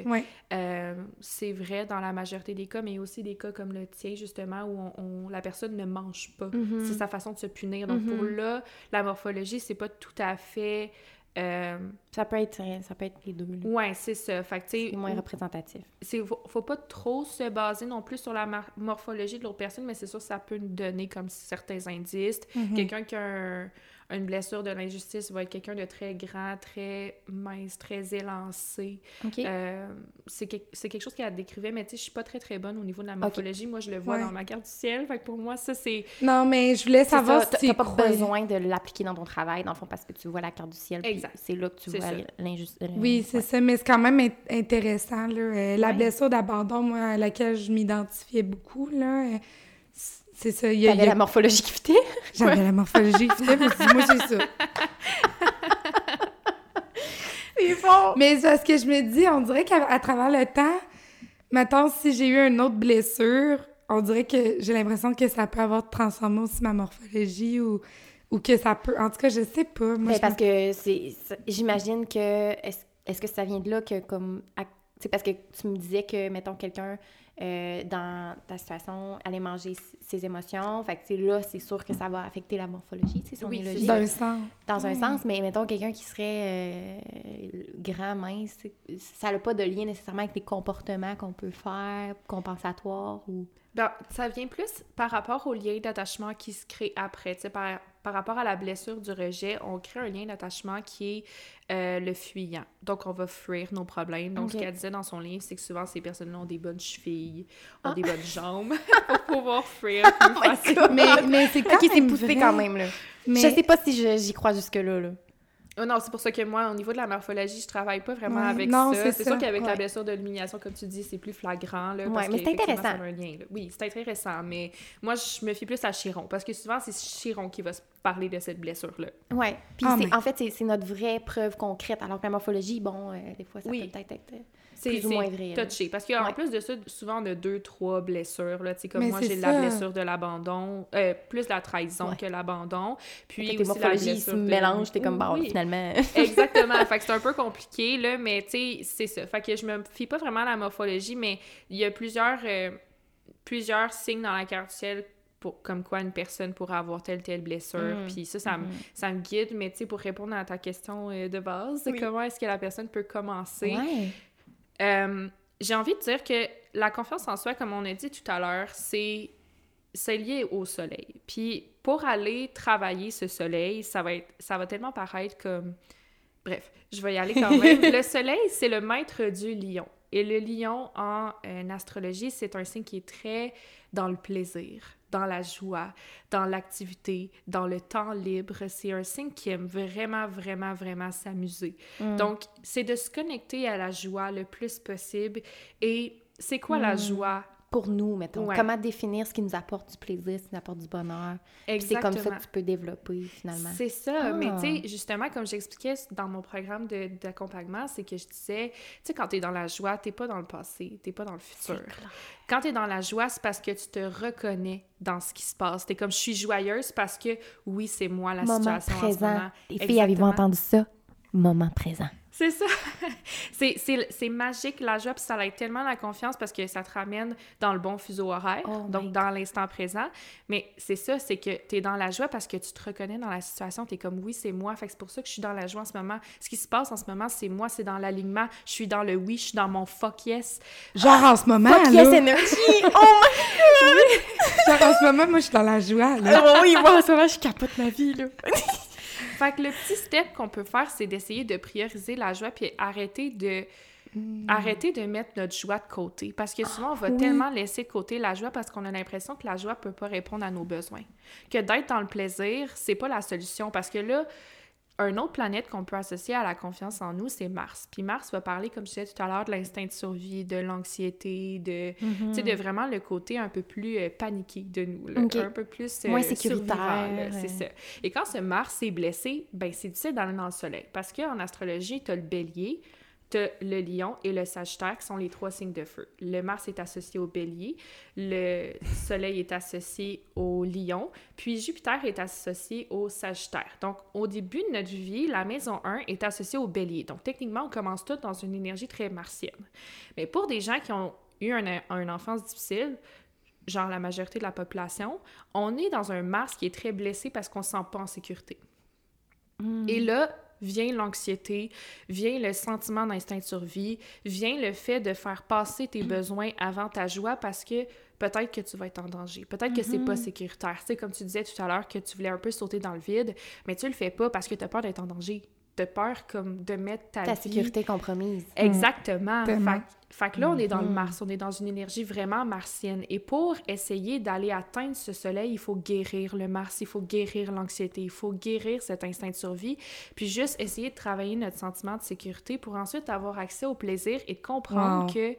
Euh, c'est vrai dans la majorité des cas, mais aussi des cas comme le tien, justement, où on, on- la personne ne mange pas. Mhm. C'est sa façon de se punir. Donc, pour Mhm. là, la morphologie, c'est pas tout à fait Euh, ça peut être ça peut être les deux. là. ouais, c'est ça. Fait que, C'est moins représentatif. c'est faut, faut pas trop se baser non plus sur la morphologie de l'autre personne, mais c'est sûr ça peut nous donner comme certains indices. Mhm. Quelqu'un qui a un- une blessure de l'injustice va être quelqu'un de très grand, très mince, très élancé. Euh, c'est que- c'est quelque chose qu'elle décrivait, mais tu sais, je suis pas très très bonne au niveau de la morphologie. Moi, je le vois Ouais. dans ma carte du ciel. Fait que pour moi, ça, c'est. Non, mais je voulais savoir ça, si t'as pas besoin de l'appliquer dans ton travail, dans le fond, parce que tu vois la carte du ciel. Exact. C'est là que tu vois l'injustice. Oui, c'est ça, mais c'est quand même int- intéressant. Là. Euh, la Ouais. blessure d'abandon, moi, à laquelle je m'identifiais beaucoup, là, euh, c'est ça. il y a- la morphologie qui fitait? J'avais la morphologie mais moi, c'est ça. C'est fort. Mais c'est parce que je me dis, on dirait qu'à travers le temps, maintenant, si j'ai eu une autre blessure, on dirait que j'ai l'impression que ça peut avoir transformé aussi ma morphologie ou, ou que ça peut. En tout cas, je sais pas. Moi, je parce que c'est. J'imagine que. Est-ce est-ce que ça vient de là que, comme. C'est parce que tu me disais que, mettons, quelqu'un euh, dans ta situation allait manger ses émotions. Fait que, là, c'est sûr que ça va affecter la morphologie, tu sais, si on Oui, logique. D'un sens. Dans un sens, mais mettons quelqu'un qui serait euh, grand, mince, ça n'a pas de lien nécessairement avec les comportements qu'on peut faire, compensatoires ou. Ben, ça vient plus par rapport au lien d'attachement qui se crée après. Par, par rapport à la blessure du rejet, on crée un lien d'attachement qui est euh, le fuyant. Donc, on va fuir nos problèmes. Donc, ce qu'elle disait dans son livre, c'est que souvent, ces personnes-là ont des bonnes chevilles, ont Ah. des bonnes jambes pour pouvoir fuir plus facilement. Mais, mais c'est quand Ok, c'est même poussé vrai. quand même, là? Mais- Je sais pas si j'y crois jusque-là, là. Oh non, c'est pour ça que moi, au niveau de la morphologie, je travaille pas vraiment Ouais, avec non, ça. c'est sûr qu'avec la blessure de l'humiliation, comme tu dis, c'est plus flagrant. Là, Ouais, parce mais c'est intéressant. ça a un lien, là. Oui, c'est intéressant, mais moi, je me fie plus à Chiron, parce que souvent, c'est Chiron qui va se parler de cette blessure-là. Ouais. Puis c'est- mais- en fait, c'est- c'est notre vraie preuve concrète, alors que la morphologie, bon, euh, des fois, ça Oui. peut peut-être être... C'est Plus ou moins vrai, touché. Parce qu'en Ouais. plus de ça, souvent, on a deux, trois blessures. Là. Comme Mais moi, j'ai la blessure de l'abandon, euh, plus la trahison Ouais. que l'abandon. Puis Fait que tes aussi la morphologies ils se blessure de- mélangent, t'es comme, bon, Oui. finalement... Exactement. fait que c'est un peu compliqué, là, mais tu sais, c'est ça. Fait que je me fie pas vraiment à la morphologie, mais il y a plusieurs, euh, plusieurs signes dans la carte du ciel pour, comme quoi une personne pourrait avoir telle telle blessure. Mm. Puis ça, ça, me- ça me guide. Mais tu sais, pour répondre à ta question euh, de base, Oui. comment est-ce que la personne peut commencer? Ouais. Euh, j'ai envie de dire que la confiance en soi, comme on a dit tout à l'heure, c'est c'est lié au soleil. Puis pour aller travailler ce soleil, ça va être ça va tellement paraître comme bref, je vais y aller quand même. le soleil, c'est le maître du lion. Et le lion en euh, astrologie, c'est un signe qui est très dans le plaisir, dans la joie, dans l'activité, dans le temps libre. C'est un signe qui aime vraiment, vraiment, vraiment s'amuser. Mm. Donc, c'est de se connecter à la joie le plus possible. Et c'est quoi la Mm. joie? Pour nous, mettons. Ouais. Comment définir ce qui nous apporte du plaisir, ce qui nous apporte du bonheur? C'est comme ça que tu peux développer, finalement. C'est ça, Ah. mais tu sais, justement, comme j'expliquais dans mon programme d'accompagnement, c'est que je disais, tu sais, quand t'es dans la joie, t'es pas dans le passé, t'es pas dans le futur. Quand t'es dans la joie, c'est parce que tu te reconnais dans ce qui se passe. T'es comme, je suis joyeuse parce que, oui, c'est moi la Moment situation en ce présent. moment. Les filles, avez-vous entendu ça? Moment présent. C'est ça. c'est- c'est c'est magique, la joie, puis ça aide tellement la confiance parce que ça te ramène dans le bon fuseau horaire, Oh my donc dans l'instant présent. Mais c'est ça, c'est que tu es dans la joie parce que tu te reconnais dans la situation, tu es comme oui, c'est moi. Fait que c'est pour ça que je suis dans la joie en ce moment. Ce qui se passe en ce moment, c'est moi, c'est dans l'alignement. Je suis dans le oui, je suis dans mon fuck yes. Genre en ce moment, Fuck là, yes energy! Oh genre en ce moment, moi, je suis dans la joie, là. my oui, moi, en ce moment, je capote ma vie, là. Fait que le petit step qu'on peut faire, c'est d'essayer de prioriser la joie puis arrêter de arrêter de mettre notre joie de côté parce que souvent on va oui. tellement laisser de côté la joie parce qu'on a l'impression que la joie peut pas répondre à nos besoins. Que d'être dans le plaisir, c'est pas la solution parce que là un autre planète qu'on peut associer à la confiance en nous, c'est Mars. Puis Mars va parler, comme je disais tout à l'heure, de l'instinct de survie, de l'anxiété, de, tu sais, de vraiment le côté un peu plus euh, paniqué de nous, là. Un peu plus euh, Moins sécuritaire, C'est ça. Et quand ce Mars est blessé, ben c'est difficile d'aller dans le soleil. Parce qu'en astrologie, tu as le bélier, le lion et le sagittaire qui sont les trois signes de feu. Le Mars est associé au bélier, le soleil est associé au lion, puis Jupiter est associé au sagittaire. Donc, au début de notre vie, la maison 1 est associée au bélier. Donc, techniquement, on commence tout dans une énergie très martienne. Mais pour des gens qui ont eu un, un enfance difficile, genre la majorité de la population, on est dans un Mars qui est très blessé parce qu'on ne se sent pas en sécurité. Mm. Et là, vient l'anxiété, vient le sentiment d'instinct de survie, vient le fait de faire passer tes besoins avant ta joie parce que peut-être que tu vas être en danger, peut-être que c'est pas Mm-hmm. sécuritaire. Tu sais, comme tu disais tout à l'heure que tu voulais un peu sauter dans le vide, mais tu le fais pas parce que tu as peur d'être en danger. As peur comme de mettre ta, Ta vie- sécurité compromise. Exactement. Tellement. Fait, fait que là, on est dans le Mhm. Mars, on est dans une énergie vraiment martienne. Et pour essayer d'aller atteindre ce soleil, il faut guérir le Mars, il faut guérir l'anxiété, il faut guérir cet instinct de survie, puis juste essayer de travailler notre sentiment de sécurité pour ensuite avoir accès au plaisir et de comprendre Wow. que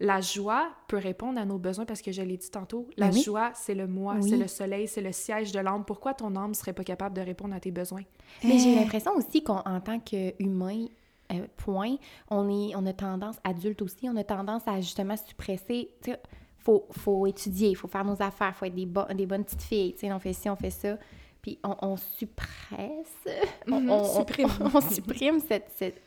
la joie peut répondre à nos besoins parce que je l'ai dit tantôt, la Ben oui. joie, c'est le moi, Oui. c'est le soleil, c'est le siège de l'âme. Pourquoi ton âme serait pas capable de répondre à tes besoins? Mais j'ai Eh. l'impression aussi qu'en tant qu'humain, euh, point, on, est, on a tendance, adulte aussi, on a tendance à justement suppresser. Tu sais, faut, faut étudier, il faut faire nos affaires, il faut être des, bo- des bonnes petites filles. Tu sais, on fait ci, on fait ça. Puis on, on suppresse. On, Mhm, on- on- supprime. on supprime cette, cette-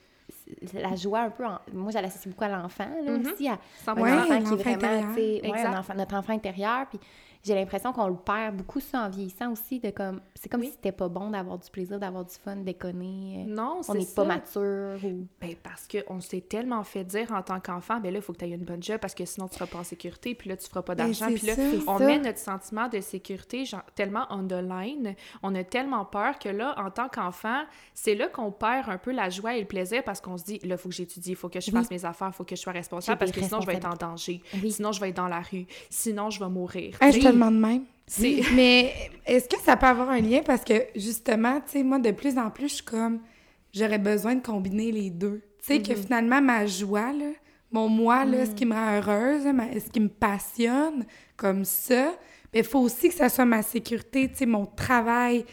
la joie un peu. en- moi, l'associe beaucoup à l'enfant, là, Mhm. aussi. À, un Ouais, enfant qui est vraiment, ouais, un enfant- notre enfant intérieur. Puis j'ai l'impression qu'on le perd beaucoup ça en vieillissant aussi. de comme C'est comme Oui. si c'était pas bon d'avoir du plaisir, d'avoir du fun, déconner. euh, Non, on c'est n'est ça. pas mature. Ou... Ben parce qu'on s'est tellement fait dire en tant qu'enfant, ben là, il faut que tu aies une bonne job parce que sinon tu seras pas en sécurité, puis là, tu feras pas Ben, d'argent. Puis là, ça. on ça. met notre sentiment de sécurité genre, tellement on the line, on a tellement peur que là, en tant qu'enfant, c'est là qu'on perd un peu la joie et le plaisir parce qu'on se dit, là, il faut que j'étudie, il faut que je Oui. fasse mes affaires, il faut que je sois responsable parce que sinon, je vais être en danger. Oui. Sinon, je vais être dans la rue. Sinon, je vais mourir. Hey, je demande même. c'est- Mais est-ce que ça peut avoir un lien? Parce que justement, tu sais, moi, de plus en plus, je suis comme, j'aurais besoin de combiner les deux. Tu sais, que finalement, ma joie, là, mon moi, là, ce qui me rend heureuse, ce qui me passionne, comme ça, mais il faut aussi que ça soit ma sécurité, tu sais, mon travail.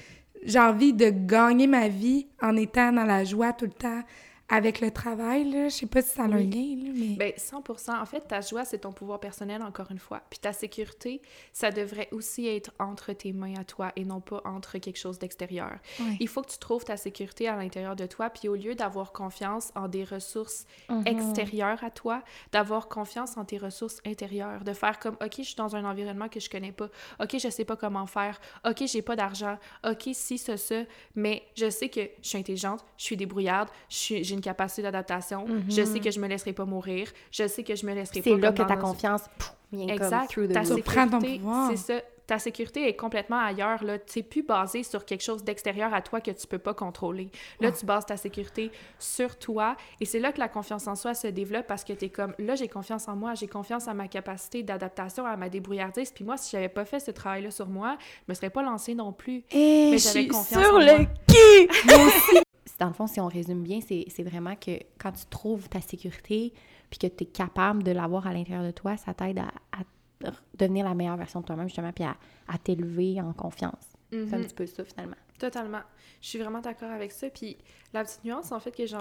J'ai envie de gagner ma vie en étant dans la joie tout le temps avec le travail, là. Je sais pas si ça a un Oui. lien, là, mais... Ben, 100% En fait, ta joie, c'est ton pouvoir personnel, encore une fois. Puis ta sécurité, ça devrait aussi être entre tes mains à toi et non pas entre quelque chose d'extérieur. Il faut que tu trouves ta sécurité à l'intérieur de toi, puis au lieu d'avoir confiance en des ressources Mhm. extérieures à toi, d'avoir confiance en tes ressources intérieures, de faire comme, OK, je suis dans un environnement que je connais pas, OK, je sais pas comment faire, OK, j'ai pas d'argent, OK, si, ça, ça, mais je sais que je suis intelligente, je suis débrouillarde, je suis- j'ai une capacité d'adaptation, je sais que je me laisserai pas mourir, je sais que je me laisserai pas C'est là comme que ta confiance pff, vient comme Exact. through the Ta sécurité, pouvoir. c'est ça. Ta sécurité est complètement ailleurs. Là. Tu plus basé sur quelque chose d'extérieur à toi que tu peux pas contrôler. Là, tu bases ta sécurité sur toi. Et c'est là que la confiance en soi se développe parce que tu es comme, là, j'ai confiance en moi, j'ai confiance à ma capacité d'adaptation, à ma débrouillardise. Puis moi, si j'avais pas fait ce travail-là sur moi, je me serais pas lancée non plus. Eh, Mais je j'avais suis confiance sur en le moi. cul! Dans le fond, si on résume bien, c'est vraiment que quand tu trouves ta sécurité puis que tu es capable de l'avoir à l'intérieur de toi, ça t'aide à, à devenir la meilleure version de toi-même, justement, puis à, à t'élever en confiance. C'est un Mhm. petit peu ça, finalement. Totalement. Je suis vraiment d'accord avec ça. Puis la petite nuance, en fait, que j'ai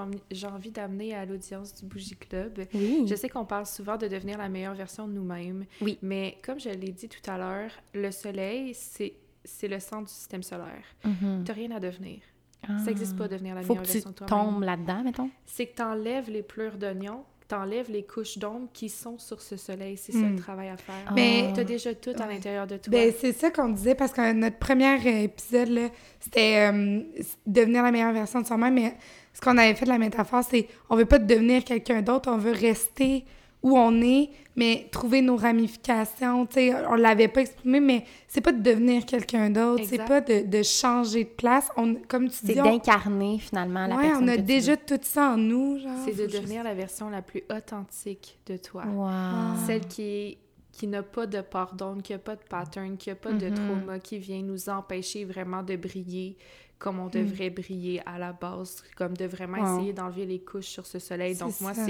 envie, d'amener à l'audience du Bougie Club, Oui. Je sais qu'on parle souvent de devenir la meilleure version de nous-mêmes. Oui. Mais comme je l'ai dit tout à l'heure, le soleil, c'est le centre du système solaire. Mhm. T'as rien à devenir. Ah. Ça n'existe pas devenir la Faut meilleure que tu version de toi-même. tombes là-dedans, mettons. C'est que t'enlèves les pleurs d'oignon, t'enlèves les couches d'ombre qui sont sur ce soleil. C'est ça Hmm. le travail à faire. Mais- T'as déjà tout à l'intérieur de toi. Ben, c'est ça qu'on disait parce que notre premier épisode, c'était euh, devenir la meilleure version de soi-même. Mais ce qu'on avait fait de la métaphore, c'est on veut pas devenir quelqu'un d'autre, on veut rester où on est, mais trouver nos ramifications. Tu sais, on l'avait pas exprimé, mais c'est pas de devenir quelqu'un d'autre, c'est pas de, de changer de place. On, comme tu C'est dis, on, d'incarner, finalement, la ouais, personne on a que déjà tout ça en nous. genre. c'est de juste- devenir la version la plus authentique de toi. Wow. Celle qui est qui n'a pas de pardon, qui n'a pas de pattern, qui n'a pas de Mhm. trauma, qui vient nous empêcher vraiment de briller comme on devrait briller à la base, comme de vraiment Wow. essayer d'enlever les couches sur ce soleil. Donc moi, ça.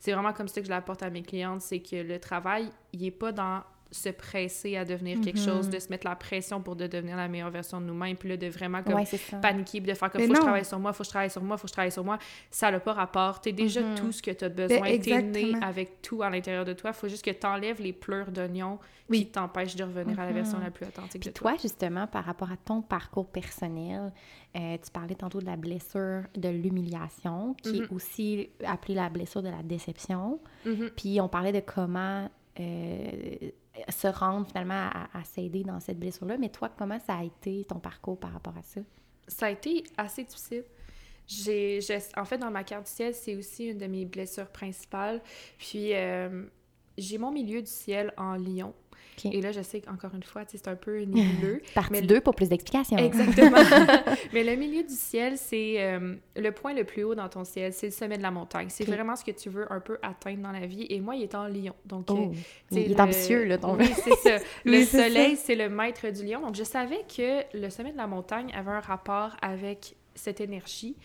c'est vraiment comme ça que je l'apporte à mes clientes, c'est que le travail, il n'est pas dans se presser à devenir quelque Mhm. chose, de se mettre la pression pour de devenir la meilleure version de nous-mêmes, puis là, de vraiment comme Ouais, paniquer, puis de faire comme Mais faut que je travaille sur moi, faut que je travaille sur moi, faut que je travaille sur moi. Ça n'a pas rapport. T'es déjà Mhm. tout ce que tu as besoin. T'es né avec tout à l'intérieur de toi. faut juste que tu enlèves les pleurs d'oignon Oui. qui t'empêchent de revenir à la version la plus authentique Puis de toi. toi, justement, par rapport à ton parcours personnel, euh, tu parlais tantôt de la blessure de l'humiliation, qui est aussi appelée la blessure de la déception. Puis on parlait de comment euh, se rendre finalement à, s'aider dans cette blessure-là. Mais toi, comment ça a été ton parcours par rapport à ça? Ça a été assez difficile. j'ai, en fait, dans ma carte du ciel, c'est aussi une de mes blessures principales. Puis, euh, j'ai mon milieu du ciel en lion. Et là, je sais qu'encore une fois, c'est un peu nébuleux. Partie 2 pour plus d'explications. Exactement. mais le milieu du ciel, c'est euh, le point le plus haut dans ton ciel. C'est le sommet de la montagne. C'est vraiment ce que tu veux un peu atteindre dans la vie. Et moi, il est en lion. Donc, oh, euh, il est ambitieux, là, ton Oui, c'est ça. Le soleil, c'est le maître du lion. Donc, je savais que le sommet de la montagne avait un rapport avec cette énergie,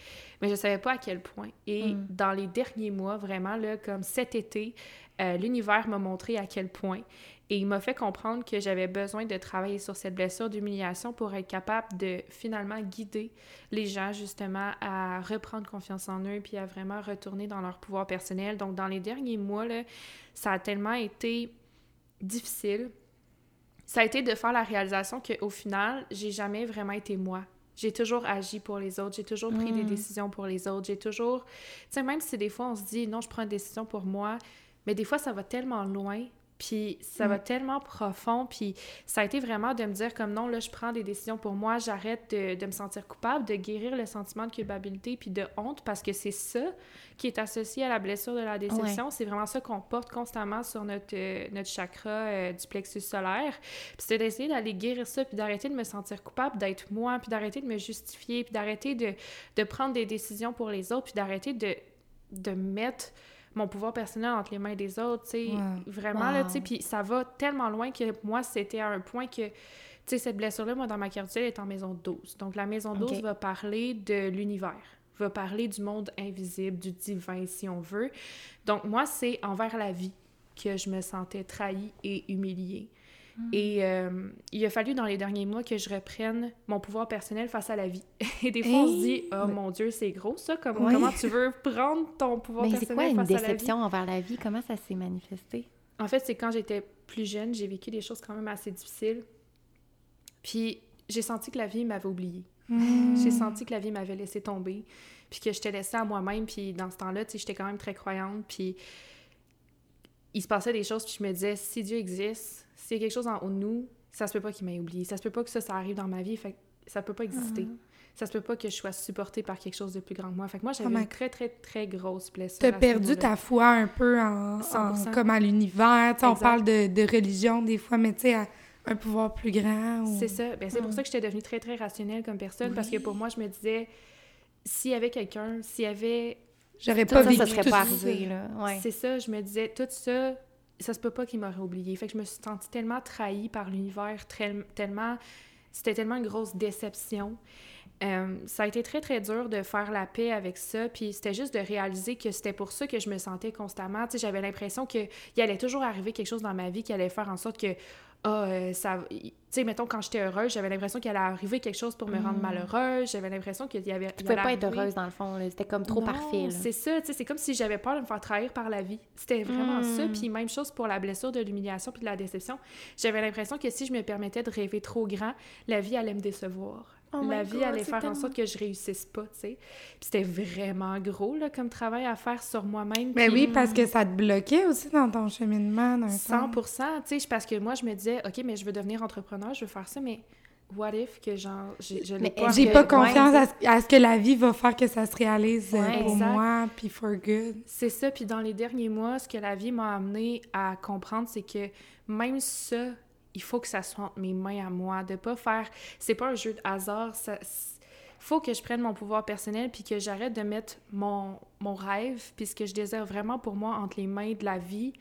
mais je savais pas à quel point. Et mm. dans les derniers mois, vraiment, là, comme cet été, euh, l'univers m'a montré à quel point. Et il m'a fait comprendre que j'avais besoin de travailler sur cette blessure d'humiliation pour être capable de finalement guider les gens justement à reprendre confiance en eux puis à vraiment retourner dans leur pouvoir personnel. Donc dans les derniers mois, là, ça a tellement été difficile. Ça a été de faire la réalisation qu'au final, j'ai jamais vraiment été moi. J'ai toujours agi pour les autres, j'ai toujours pris des mm. décisions pour les autres, j'ai toujours... Tu sais, même si des fois on se dit, non, je prends une décision pour moi, mais des fois ça va tellement loin puis ça va mm. tellement profond. Puis ça a été vraiment de me dire comme non, là, je prends des décisions pour moi, j'arrête de, me sentir coupable, de guérir le sentiment de culpabilité puis de honte parce que c'est ça qui est associé à la blessure de la déception. C'est vraiment ça qu'on porte constamment sur notre, euh, notre chakra euh, du plexus solaire. Puis c'est d'essayer d'aller guérir ça puis d'arrêter de me sentir coupable d'être moi puis d'arrêter de me justifier puis d'arrêter de, de prendre des décisions pour les autres puis d'arrêter de, de mettre mon pouvoir personnel entre les mains des autres, tu sais, vraiment, là, tu sais, puis ça va tellement loin que moi, c'était à un point que, tu sais, cette blessure-là, moi, dans ma carte est en maison 12. Donc, la maison 12 va parler de l'univers, va parler du monde invisible, du divin, si on veut. Donc, moi, c'est envers la vie que je me sentais trahie et humiliée. Et euh, il a fallu dans les derniers mois que je reprenne mon pouvoir personnel face à la vie. Et des fois, on se dit, oh mon Dieu, c'est gros ça. Comment tu veux prendre ton pouvoir personnel face à la vie? c'est quoi une déception envers la vie? Comment ça s'est manifesté? En fait, c'est quand j'étais plus jeune, j'ai vécu des choses quand même assez difficiles. Puis j'ai senti que la vie m'avait oubliée. Hmm. J'ai senti que la vie m'avait laissé tomber. Puis que je t'ai laissée à moi-même. Puis dans ce temps-là, tu sais, j'étais quand même très croyante. Puis il se passait des choses. Puis je me disais, si Dieu existe, s'il y a quelque chose en haut de nous, ça se peut pas qu'il m'ait oublié. Ça se peut pas que ça, ça arrive dans ma vie. Fait ça peut pas exister. Mhm. Ça se peut pas que je sois supportée par quelque chose de plus grand que moi. Fait que moi, j'avais une très, très, très grosse blessure. T'as perdu ta foi un peu en, comme à l'univers. On parle de, de, religion des fois, mais tu sais, un pouvoir plus grand. C'est ça. Ben, c'est pour ça que j'étais devenue très, très rationnelle comme personne. Parce que pour moi, je me disais, s'il y avait quelqu'un, s'il y avait... J'aurais pas vécu ça, serait pas arrivé, là. C'est ça. Je me disais, tout ça, ça se peut pas qu'il m'aurait oublié. Fait que je me suis sentie tellement trahie par l'univers, tellement... C'était tellement une grosse déception. Euh, ça a été très, très dur de faire la paix avec ça. Puis c'était juste de réaliser que c'était pour ça que je me sentais constamment. Tu sais, j'avais l'impression qu'il allait toujours arriver quelque chose dans ma vie qui allait faire en sorte que, ah, euh, ça. Tu sais, mettons, quand j'étais heureuse, j'avais l'impression qu'il allait arriver quelque chose pour me rendre mm. malheureuse. J'avais l'impression qu'il y avait. Tu pouvais pas être heureuse dans le fond, c'était comme trop parfait. C'est ça, tu sais, c'est comme si j'avais peur de me faire trahir par la vie. C'était vraiment ça. Mm. Puis même chose pour la blessure de l'humiliation puis de la déception. J'avais l'impression que si je me permettais de rêver trop grand, la vie allait me décevoir. Oh la vie allait faire en sorte que je réussisse pas, tu sais. Puis c'était vraiment gros, là, comme travail à faire sur moi-même. Mais oui, parce que ça te bloquait aussi dans ton cheminement, 100% tu sais, parce que moi, je me disais, OK, mais je veux devenir entrepreneur, je veux faire ça, mais what if que genre, je n'ai pas... J'ai pas confiance à, ce que la vie va faire que ça se réalise euh, pour moi, puis for good. C'est ça, puis dans les derniers mois, ce que la vie m'a amené à comprendre, c'est que même ça, il faut que ça soit entre mes mains à moi, de pas faire... C'est pas un jeu de hasard, ça... faut que je prenne mon pouvoir personnel puis que j'arrête de mettre mon, mon rêve puis ce que je désire vraiment pour moi entre les mains de la vie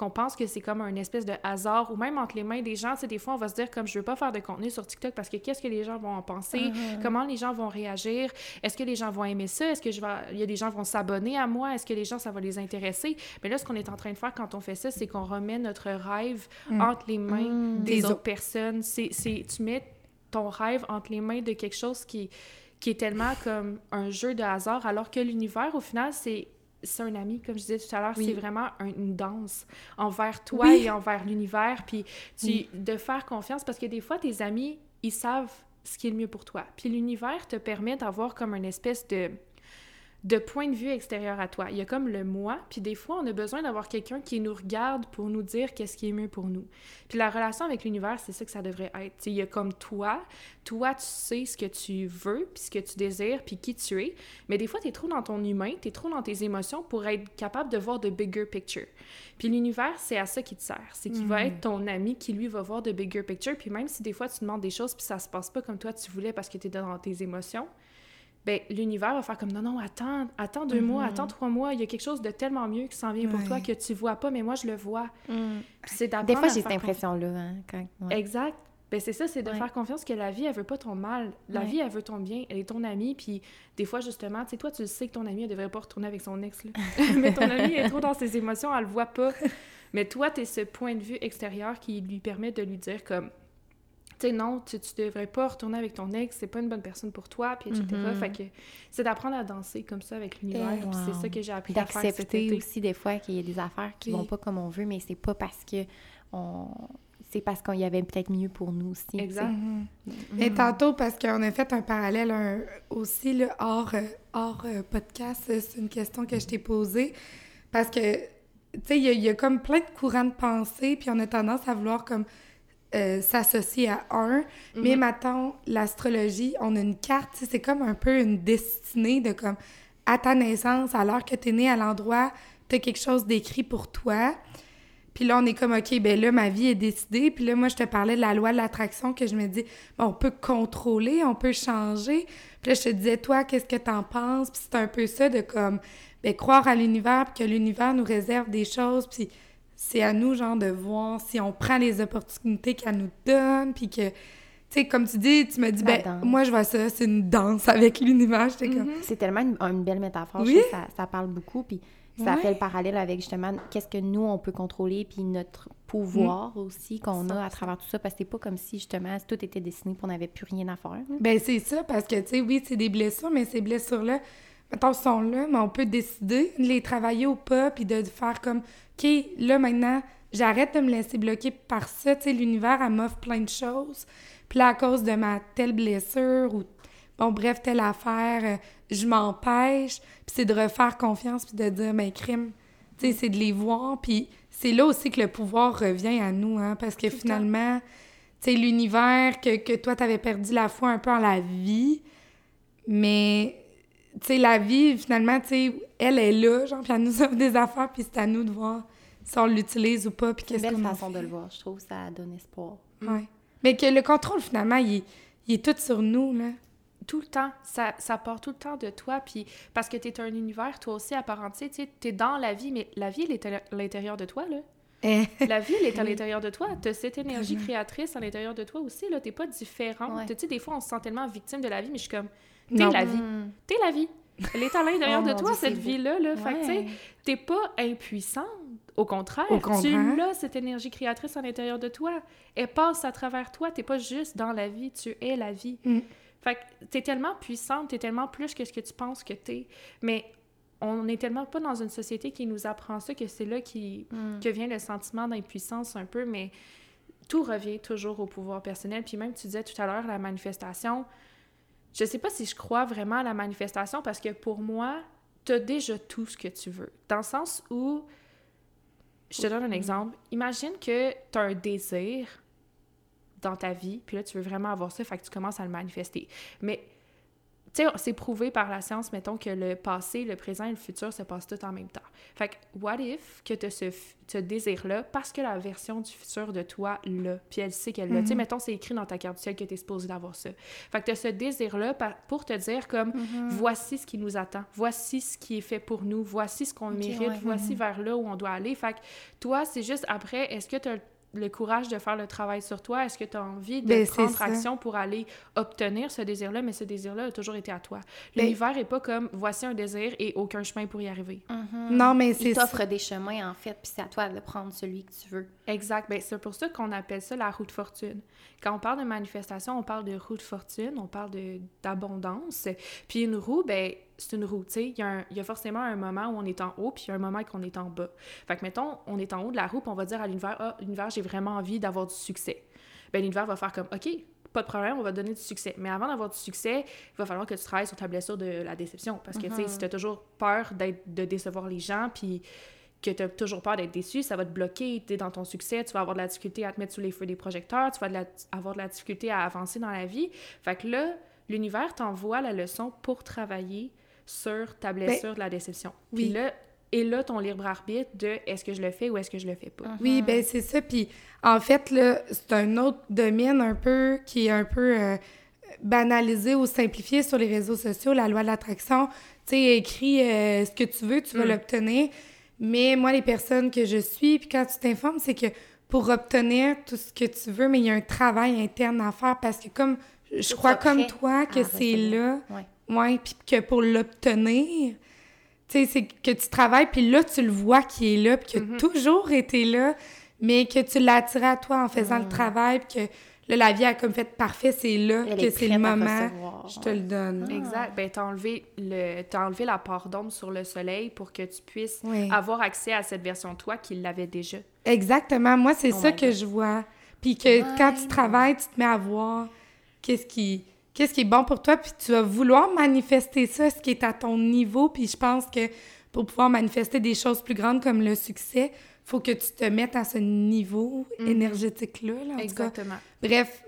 qu'on pense que c'est comme un espèce de hasard ou même entre les mains des gens. Tu sais, des fois, on va se dire comme je veux pas faire de contenu sur TikTok parce que qu'est-ce que les gens vont en penser? Uh-huh. Comment les gens vont réagir? Est-ce que les gens vont aimer ça? Est-ce que je vais... il y a des gens vont s'abonner à moi? Est-ce que les gens, ça va les intéresser? Mais là, ce qu'on est en train de faire quand on fait ça, c'est qu'on remet notre rêve mm. entre les mains mm. des, autres, personnes. C'est, tu mets ton rêve entre les mains de quelque chose qui, qui est tellement comme un jeu de hasard, alors que l'univers, au final, c'est c'est un ami, comme je disais tout à l'heure, c'est vraiment une danse envers toi et envers l'univers, puis tu, de faire confiance, parce que des fois, tes amis, ils savent ce qui est le mieux pour toi. Puis l'univers te permet d'avoir comme une espèce de de point de vue extérieur à toi. Il y a comme le moi, puis des fois, on a besoin d'avoir quelqu'un qui nous regarde pour nous dire qu'est-ce qui est mieux pour nous. Puis la relation avec l'univers, c'est ça que ça devrait être. il y a comme toi, toi, tu sais ce que tu veux, puis ce que tu désires, puis qui tu es, mais des fois, tu es trop dans ton humain, tu es trop dans tes émotions pour être capable de voir de bigger picture. Puis l'univers, c'est à ça qui te sert. C'est qu'il va mhm. être ton ami qui, lui, va voir de bigger picture, puis même si des fois, tu demandes des choses, puis ça se passe pas comme toi tu voulais parce que tu es dans tes émotions, ben l'univers va faire comme non, non, attends, attends deux mois, mhm. attends trois mois, il y a quelque chose de tellement mieux qui s'en vient pour toi que tu vois pas, mais moi je le vois. Mm. C'est Des fois, j'ai cette impression-là. Hein, Exact. Ben c'est ça, c'est de faire confiance que la vie, elle veut pas ton mal. La vie, elle veut ton bien. Elle est ton amie, puis des fois, justement, tu sais, toi, tu sais que ton amie, elle devrait pas retourner avec son ex, là. mais ton amie est trop dans ses émotions, elle le voit pas. Mais toi, tu es ce point de vue extérieur qui lui permet de lui dire comme sais, non, tu, tu devrais pas retourner avec ton ex, c'est pas une bonne personne pour toi, puis etc. Mm-hmm. Fait que c'est d'apprendre à danser comme ça avec l'univers, puis c'est ça que j'ai appris à faire D'accepter aussi des fois qu'il y a des affaires qui vont pas comme on veut, mais c'est pas parce que on... C'est parce qu'il y avait peut-être mieux pour nous aussi. Exact. Mm-hmm. Et tantôt, parce qu'on a fait un parallèle aussi, le hors, hors euh, podcast, c'est une question que je t'ai posée. Parce que, tu sais, il y, y, a comme plein de courants de pensée, puis on a tendance à vouloir comme euh, s'associer à un. Mais mhm. maintenant, l'astrologie, on a une carte, c'est comme un peu une destinée de comme, à ta naissance, alors que tu es né à l'endroit, tu as quelque chose d'écrit pour toi. Puis là, on est comme, OK, ben là, ma vie est décidée. Puis là, moi, je te parlais de la loi de l'attraction que je me dis, on peut contrôler, on peut changer. Puis là, je te disais, toi, qu'est-ce que t'en penses? Puis c'est un peu ça de comme, ben, croire à l'univers, puis que l'univers nous réserve des choses. Puis c'est à nous, genre, de voir si on prend les opportunités qu'elle nous donne, puis que, tu sais, comme tu dis, tu me dis, ben, moi, je vois ça, c'est une danse avec l'univers. Mm-hmm. C'est tellement une, belle métaphore, oui? ça, ça, parle beaucoup, puis ça fait le parallèle avec, justement, qu'est-ce que nous, on peut contrôler, puis notre pouvoir mm. aussi qu'on a à travers tout ça, parce que c'est pas comme si, justement, tout était dessiné, qu'on n'avait plus rien à faire. Ben, c'est ça, parce que, tu sais, oui, c'est des blessures, mais ces blessures-là, mettons, sont là, mais on peut décider de les travailler ou pas, puis de faire comme OK, là, maintenant, j'arrête de me laisser bloquer par ça. Tu sais, l'univers, elle m'offre plein de choses. Puis là, à cause de ma telle blessure ou, bon, bref, telle affaire, euh, je m'empêche. Puis c'est de refaire confiance puis de dire, mais ben, crime, tu sais, c'est de les voir. Puis c'est là aussi que le pouvoir revient à nous, hein, parce que finalement, tu sais, l'univers, que, que toi, t'avais perdu la foi un peu en la vie, mais tu sais, la vie, finalement, tu sais, elle est là, genre, puis elle nous offre des affaires, puis c'est à nous de voir si on l'utilise ou pas, puis qu'est-ce qu'on C'est une belle façon de le voir, je trouve, ça donne espoir. Oui. Mais que le contrôle, finalement, il est, tout sur nous, là. Tout le temps. Ça, ça part tout le temps de toi, puis parce que tu es un univers, toi aussi, à part entière, tu sais, es dans la vie, mais la vie, elle est à l'intérieur de toi, là. Eh. la vie, elle est à l'intérieur de toi. Tu as cette énergie créatrice à l'intérieur de toi aussi. Tu n'es pas différent. Tu sais, des fois, on se sent tellement victime de la vie, mais je suis comme, T'es la vie. T'es la vie. Elle est à l'intérieur oh de toi, cette vie-là. Là. Fait que, tu sais, t'es pas impuissante. Au contraire, tu l'as, cette énergie créatrice à l'intérieur de toi. Elle passe à travers toi. T'es pas juste dans la vie, tu es la vie. Mm. Fait que t'es tellement puissante, t'es tellement plus que ce que tu penses que t'es. Mais on n'est tellement pas dans une société qui nous apprend ça que c'est là qui, mm. que vient le sentiment d'impuissance un peu. Mais tout revient toujours au pouvoir personnel. Puis même, tu disais tout à l'heure, la manifestation je sais pas si je crois vraiment à la manifestation parce que pour moi, tu as déjà tout ce que tu veux. Dans le sens où, je te donne un exemple, imagine que tu as un désir dans ta vie, puis là, tu veux vraiment avoir ça, fait que tu commences à le manifester. Mais tu sais, c'est prouvé par la science, mettons, que le passé, le présent et le futur se passent tout en même temps. Fait que, what if que tu ce, ce désir-là, parce que la version du futur de toi l'a, puis elle sait qu'elle l'a. Tu sais, mhm. mettons, c'est écrit dans ta carte du ciel que tu es supposé d'avoir ça. Fait que tu as ce désir-là pour te dire comme, mhm. voici ce qui nous attend, voici ce qui est fait pour nous, voici ce qu'on mérite, voici mhm. vers là où on doit aller. Fait que toi, c'est juste après, est-ce que tu as le courage de faire le travail sur toi? Est-ce que tu as envie de ben, prendre action pour aller obtenir ce désir-là? Mais ce désir-là a toujours été à toi. Ben L'univers n'est pas comme voici un désir et aucun chemin pour y arriver. Mm-hmm. Non, mais c'est. Il t'offre des chemins, en fait, puis c'est à toi de prendre celui que tu veux. Exact. Ben, c'est pour ça qu'on appelle ça la roue de fortune. Quand on parle de manifestation, on parle de roue de fortune, on parle d'abondance. Puis une roue, ben c'est une roue, tu sais. Il y, a forcément un moment où on est en haut, puis il y a un moment où on est en bas. Fait que, mettons, on est en haut de la roue, puis on va dire à l'univers, ah, l'univers, j'ai vraiment envie d'avoir du succès. Ben l'univers va faire comme, OK, pas de problème, on va donner du succès. Mais avant d'avoir du succès, il va falloir que tu travailles sur ta blessure de la déception. Parce que, tu sais, si tu as toujours peur d'être, de décevoir les gens, puis que tu as toujours peur d'être déçu, ça va te bloquer es dans ton succès, tu vas avoir de la difficulté à te mettre sous les feux des projecteurs, tu vas avoir de la difficulté à avancer dans la vie. Fait que là, l'univers t'envoie la leçon pour travailler sur ta ben, blessure de la déception. Puis là, et là, ton libre arbitre de est-ce que je le fais ou est-ce que je le fais pas. Oui, ben c'est ça. Puis en fait, là, c'est un autre domaine un peu qui est un peu euh, banalisé ou simplifié sur les réseaux sociaux, la loi de l'attraction. Tu sais, écrit euh, ce que tu veux, tu vas mm. l'obtenir. Mais moi, les personnes que je suis, puis quand tu t'informes, c'est que pour obtenir tout ce que tu veux, mais il y a un travail interne à faire parce que comme je crois comme toi que c'est là, ouais, ouais puis que pour l'obtenir, tu sais, c'est que tu travailles, puis là, tu le vois qui est là, puis qu'il a mm-hmm. toujours été là, mais que tu l'as attiré à toi en faisant le travail, puis que là, la vie a comme fait parfait, c'est là que c'est le moment, je te le donne. Exact. Ben, t'as enlevé, le, as enlevé la part d'ombre sur le soleil pour que tu puisses avoir accès à cette version de toi qui l'avait déjà. Exactement. Moi, c'est oh ça que je vois. Puis que quand tu travailles, tu te mets à voir qu'est-ce qui qu'est-ce qui est bon pour toi, puis tu vas vouloir manifester ça, ce qui est à ton niveau, puis je pense que pour pouvoir manifester des choses plus grandes comme le succès, faut que tu te mettes à ce niveau mhm. énergétique-là. Exactement. Bref,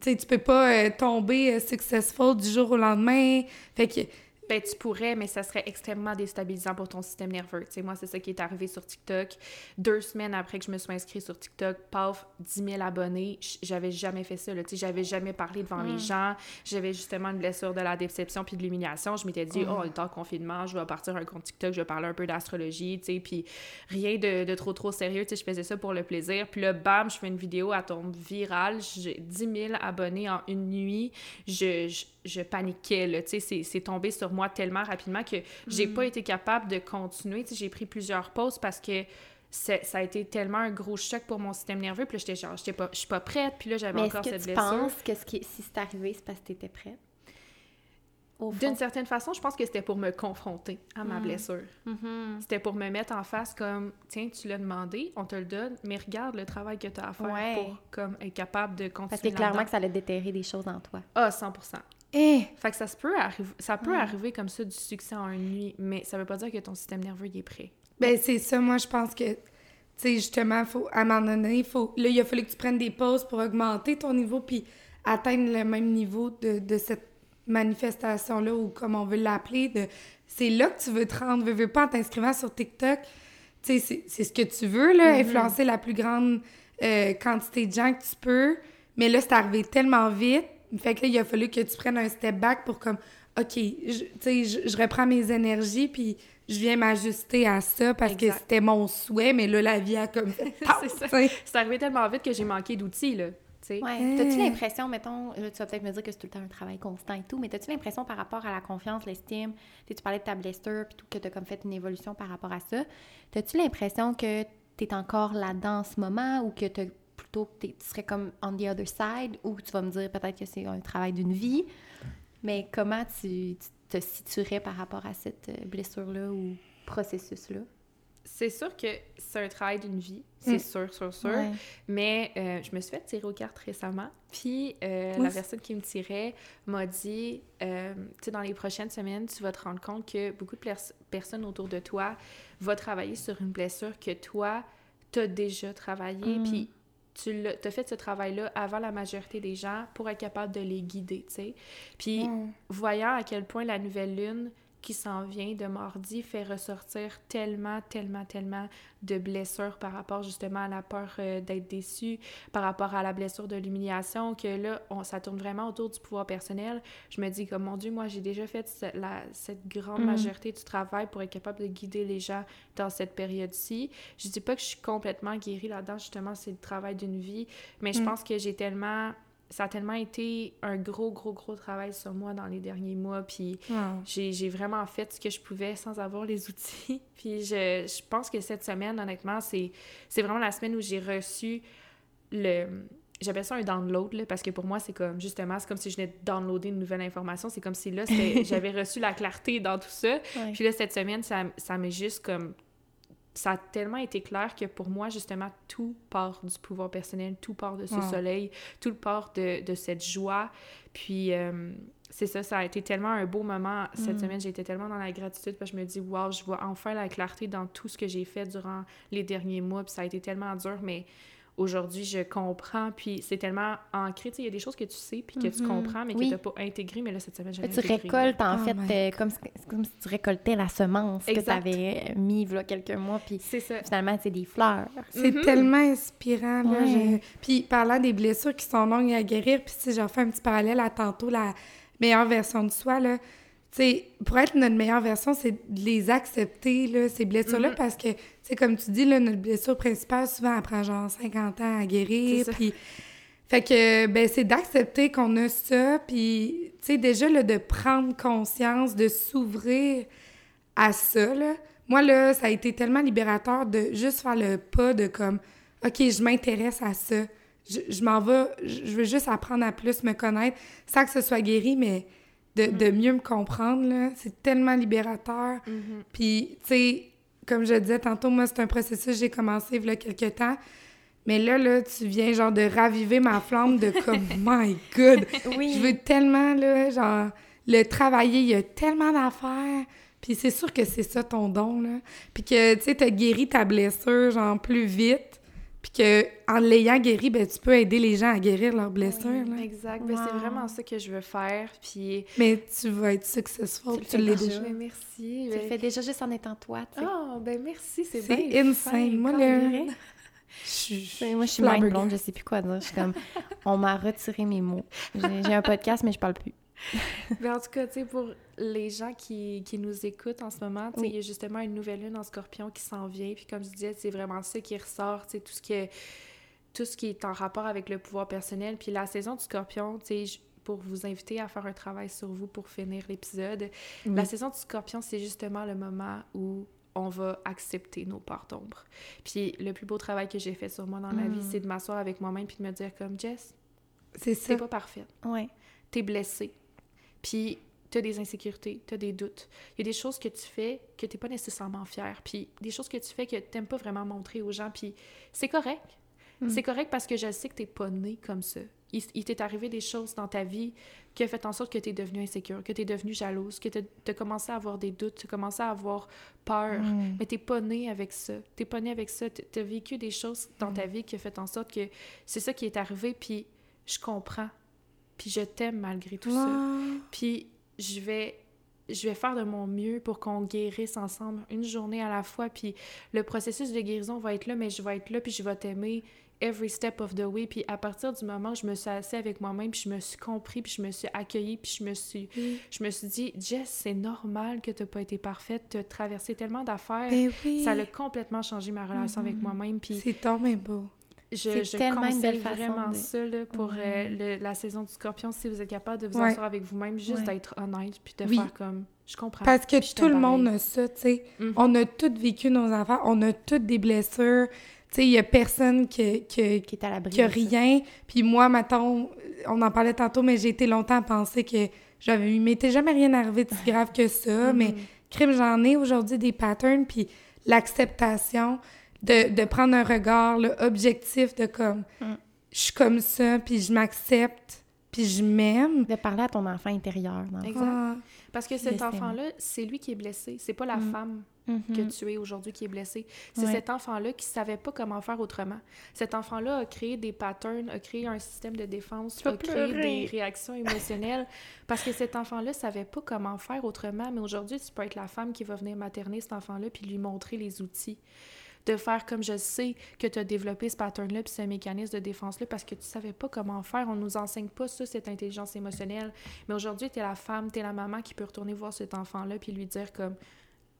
tu tu peux pas euh, tomber euh, successful du jour au lendemain. Fait que ben, tu pourrais, mais ça serait extrêmement déstabilisant pour ton système nerveux. Tu sais, moi, c'est ça qui est arrivé sur TikTok. Deux semaines après que je me suis inscrite sur TikTok, paf, 10 000 abonnés. J'avais jamais fait ça, j'avais jamais parlé devant les hmm. gens. J'avais justement une blessure de la déception puis de l'humiliation. Je m'étais dit, hmm. oh, le temps confinement, je vais partir un compte TikTok, je vais parler un peu d'astrologie, puis rien de, de, trop, trop sérieux. Je faisais ça pour le plaisir. Puis là, bam, je fais une vidéo, à tombe virale. J'ai 10 000 abonnés en une nuit. je je paniquais, là, tu sais, c'est tombé sur moi tellement rapidement que j'ai pas mm. été capable de continuer, j'ai pris plusieurs pauses parce que ça a été tellement un gros choc pour mon système nerveux, puis là, j'étais genre, pas, je suis pas prête, puis là, j'avais encore cette blessure. Mais est-ce que tu penses que ce qui, si c'est arrivé, c'est parce que t'étais prête? D'une certaine façon, je pense que c'était pour me confronter à ma mm. blessure. Mm-hmm. C'était pour me mettre en face comme, tiens, tu l'as demandé, on te le donne, mais regarde le travail que tu as à faire pour comme, être capable de continuer Parce que clairement que ça allait déterrer des choses en toi. Ah, 100 eh! Fait que ça, se peut, arriver, ça peut arriver comme ça du succès en une nuit, mais ça veut pas dire que ton système nerveux est prêt. Ben, c'est ça. Moi, je pense que, tu sais, justement, faut, à un moment donné, faut, là, il a fallu que tu prennes des pauses pour augmenter ton niveau puis atteindre le même niveau de, de cette manifestation-là ou comme on veut l'appeler. De, c'est là que tu veux te rendre. Veux, veux pas en t'inscrivant sur TikTok. Tu sais, c'est, ce que tu veux, là, mm-hmm. influencer la plus grande euh, quantité de gens que tu peux. Mais là, c'est arrivé tellement vite fait que là, il a fallu que tu prennes un step back pour comme, OK, tu sais, je, reprends mes énergies, puis je viens m'ajuster à ça parce que c'était mon souhait, mais là, la vie a comme c'est arrivé tellement vite que j'ai manqué d'outils, là. Ouais. T'as-tu l'impression, mettons, tu vas peut-être me dire que c'est tout le temps un travail constant et tout, mais t'as-tu l'impression par rapport à la confiance, l'estime, tu parlais de ta blessure, puis tout, que t'as comme fait une évolution par rapport à ça, t'as-tu l'impression que t'es encore là-dedans en ce moment ou que t'as plutôt que tu serais comme on the other side ou tu vas me dire peut-être que c'est un travail d'une vie. Mais comment tu, te situerais par rapport à cette euh, blessure-là ou processus-là? C'est sûr que c'est un travail d'une vie, c'est mm. sûr, sûr, sûr. Mais euh, je me suis fait tirer aux cartes récemment. Puis euh, la personne qui me tirait m'a dit Tu sais, dans les prochaines semaines, tu vas te rendre compte que beaucoup de personnes autour de toi vont travailler sur une blessure que toi, tu as déjà travaillé. Mm. Puis tu as fait ce travail-là avant la majorité des gens pour être capable de les guider, tu sais. Puis, voyant à quel point la nouvelle lune qui s'en vient de mardi fait ressortir tellement, tellement, tellement de blessures par rapport justement à la peur euh, d'être déçu, par rapport à la blessure de l'humiliation, que là, on, ça tourne vraiment autour du pouvoir personnel. Je me dis comme, mon Dieu, moi, j'ai déjà fait cette, la, cette grande mm. majorité du travail pour être capable de guider les gens dans cette période-ci. Je dis pas que je suis complètement guérie là-dedans, justement, c'est le travail d'une vie, mais je mm. pense que j'ai tellement ça a tellement été un gros, gros, gros travail sur moi dans les derniers mois. Puis j'ai vraiment fait ce que je pouvais sans avoir les outils. puis je, je pense que cette semaine, honnêtement, c'est vraiment la semaine où j'ai reçu le. J'appelle ça un download, là, parce que pour moi, c'est comme, justement, c'est comme si je venais de downloader une nouvelle information. C'est comme si là, j'avais reçu la clarté dans tout ça. Puis là, cette semaine, ça, ça m'est juste comme ça a tellement été clair que pour moi, justement, tout part du pouvoir personnel, tout part de ce Wow. soleil, tout part de, de cette joie. Puis, euh, c'est ça, ça a été tellement un beau moment cette Mm. semaine. Été tellement dans la gratitude parce que je me dis, wow, je vois enfin la clarté dans tout ce que j'ai fait durant les derniers mois. Puis, ça a été tellement dur, mais aujourd'hui, je comprends. Puis, c'est tellement ancré. Tu sais, il y a des choses que tu sais, puis que tu Mhm. comprends, mais que Oui. tu n'as pas intégrées. Mais là, cette semaine, j'ai Tu intégré. récoltes, en Oh fait, euh, comme, si- c'est comme si tu récoltais la semence que tu avais mis il y a quelques mois, puis ça. finalement, c'est des fleurs. C'est Mhm. tellement inspirant, là. Ouais. je- Puis parlant des blessures qui sont longues à guérir, puis si j'en fais un petit parallèle à tantôt, la meilleure version de soi, là, pour être notre meilleure version, c'est de les accepter, là, ces blessures-là, Mhm. parce que, sais, comme tu dis, là, notre blessure principale, souvent, elle prend genre 50 ans à guérir, C'est ça. puis... Fait que, ben, c'est d'accepter qu'on a ça, puis, tu sais, déjà, là, de prendre conscience, de s'ouvrir à ça, là. Moi, là, ça a été tellement libérateur de juste faire le pas de comme, OK, je m'intéresse à ça. Je, je m'en vais, je veux juste apprendre à plus me connaître, sans que ce soit guéri, mais de, de mieux me comprendre, là. C'est tellement libérateur. Mhm. Puis, tu sais, comme je disais tantôt, moi, c'est un processus que j'ai commencé il y a quelques temps. Mais là, là, tu viens, genre, de raviver ma flamme de comme, my God! Oui. Je veux tellement, là, genre, le travailler. Il y a tellement d'affaires. Puis c'est sûr que c'est ça ton don, là. Puis que, tu sais, t'as guéri ta blessure, genre, plus vite. Puis que, en l'ayant guéri, ben, tu peux aider les gens à guérir leur blessure, là. Exact. Ben, c'est vraiment ça que je veux faire. Puis. Mais tu vas être successful, Tu le tu fais l'es déjà. Ben, merci. Tu ben- le fais déjà juste en étant toi, tu sais. Oh, ben merci, c'est C'est bien. insane. Moi, je Moi, je suis mind blonde, je sais plus quoi dire. Je suis comme, on m'a retiré mes mots. J'ai un podcast, mais je parle plus. Ben, en tout cas, tu sais, pour les gens qui, qui nous écoutent en ce moment, Oui. il y a justement une nouvelle lune en scorpion qui s'en vient. Puis comme je disais, c'est vraiment ça qui ressort, tout ce que tout ce qui est en rapport avec le pouvoir personnel. Puis la saison du scorpion, pour vous inviter à faire un travail sur vous pour finir l'épisode, la saison du scorpion, c'est justement le moment où on va accepter nos parts d'ombre. Puis le plus beau travail que j'ai fait sur moi dans ma vie, Mm. c'est de m'asseoir avec moi-même puis de me dire comme Jess, C'est ça. c'est pas parfaite Ouais. t'es blessé, puis t'as des insécurités, t'as des doutes. Il y a des choses que tu fais que t'es pas nécessairement fier, puis des choses que tu fais que t'aimes pas vraiment montrer aux gens, puis c'est correct. Mm. C'est correct parce que je sais que t'es pas né comme ça. Il, il t'est arrivé des choses dans ta vie qui ont fait en sorte que t'es devenue insécure, que t'es devenue jalouse, que t'as as commencé à avoir des doutes, t'as commencé à avoir peur. Mm. Mais t'es pas né avec ça. T'es pas né avec ça. T- T'as vécu des choses dans ta vie qui ont fait en sorte que c'est ça qui est arrivé, puis je comprends. Puis je t'aime malgré tout ça. Puis je vais je vais faire de mon mieux pour qu'on guérisse ensemble une journée à la fois puis le processus de guérison va être là mais je vais être là puis je vais t'aimer every step of the way puis à partir du moment où je me suis assise avec moi-même puis je me suis compris puis je me suis accueillie puis je me suis je me suis dit Jess c'est normal que t'as pas été parfaite t'as traversé tellement d'affaires Ben oui. ça a complètement changé ma relation avec Mhm. moi-même puis C'est tombé beau. Je, je tellement une belle conseille façon vraiment de- ça là, pour euh, le- la saison du scorpion, si vous êtes capable de vous Ouais. asseoir avec vous-même, juste Ouais. d'être honnête, puis de Oui. faire comme, je comprends. Parce que tout le monde a ça, tu sais. Mhm. On a toutes vécu nos affaires, on a toutes des blessures. Tu sais, il y a personne qui, qui, Qui est à l'abri. qui a rien. Puis moi, mettons, on en parlait tantôt, mais j'ai été longtemps à penser que j'avais... Il m'était jamais rien arrivé de si grave que ça, mais Mhm. crime, j'en ai aujourd'hui des patterns, puis l'acceptation de, de prendre un regard là, objectif de comme, Mm. je suis comme ça, puis je m'accepte, puis je m'aime. De parler à ton enfant intérieur. Dans. Exact. Ah, Parce que cet enfant-là, c'est lui qui est blessé. C'est pas la Mm. femme Mhm. que tu es aujourd'hui qui est blessée. C'est Ouais. cet enfant-là qui savait pas comment faire autrement. Cet enfant-là a créé des patterns, a créé un système de défense, a créé pleurer. des réactions émotionnelles parce que cet enfant-là savait pas comment faire autrement. Mais aujourd'hui, tu peux être la femme qui va venir materner cet enfant-là puis lui montrer les outils de faire comme je sais que tu as développé ce pattern-là puis ce mécanisme de défense-là parce que tu savais pas comment faire. On nous enseigne pas ça, cette intelligence émotionnelle. Mais aujourd'hui, tu es la femme, tu es la maman qui peut retourner voir cet enfant-là puis lui dire comme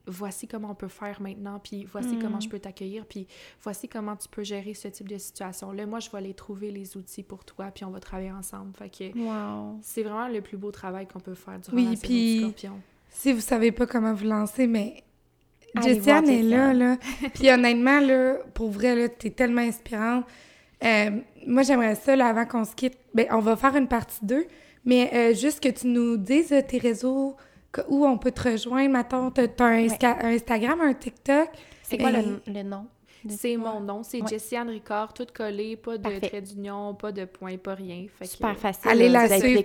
voici comment on peut faire maintenant, puis voici Mm. comment je peux t'accueillir, puis voici comment tu peux gérer ce type de situation-là. Moi, je vais les trouver, les outils pour toi, puis on va travailler ensemble. Fait que Wow. c'est vraiment le plus beau travail qu'on peut faire durant Oui, la puis- du scorpion. Si vous savez pas comment vous lancer, mais Jessiane est là, là. Puis honnêtement, là, pour vrai, là, t'es tellement inspirante. Euh, moi, j'aimerais ça, là, avant qu'on se quitte, ben, on va faire une partie 2, mais euh, juste que tu nous dises euh, tes réseaux, que- où on peut te rejoindre. Mettons, t'as t'as un, Insta- un Instagram, un TikTok. C'est quoi le, le nom? C'est mon nom, c'est Ouais. Jessie-Anne Ricard, tout collé, pas de Parfait. trait d'union, pas de point, pas rien. Fait que- Super facile. Allez là, la suivre.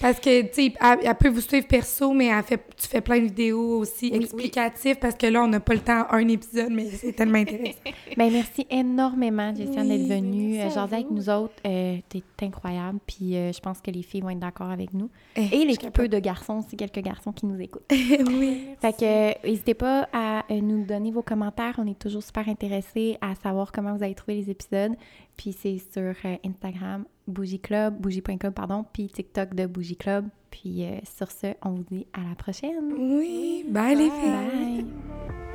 Parce que, tu sais, elle, elle peut vous suivre perso, mais elle fait, tu fais plein de vidéos aussi Oui. explicatives parce que là, on n'a pas le temps, un épisode, mais c'est tellement intéressant. Ben, merci énormément, Jessiane, Oui, d'être ben, venue euh, à jaser avec nous autres. Euh, T'es incroyable. Puis euh, je pense que les filles vont être d'accord avec nous. Eh, Et les peu de garçons, aussi quelques garçons qui nous écoutent. oui. Fait que euh, n'hésitez pas à euh, nous donner vos commentaires. On est toujours super intéressés à savoir comment vous avez trouvé les épisodes. Puis c'est sur euh, Instagram, Bougie Club, bougie.club, pardon, puis TikTok de Bougie Club. Puis euh, sur ce, on vous dit à la prochaine. Oui, bye les filles. Bye!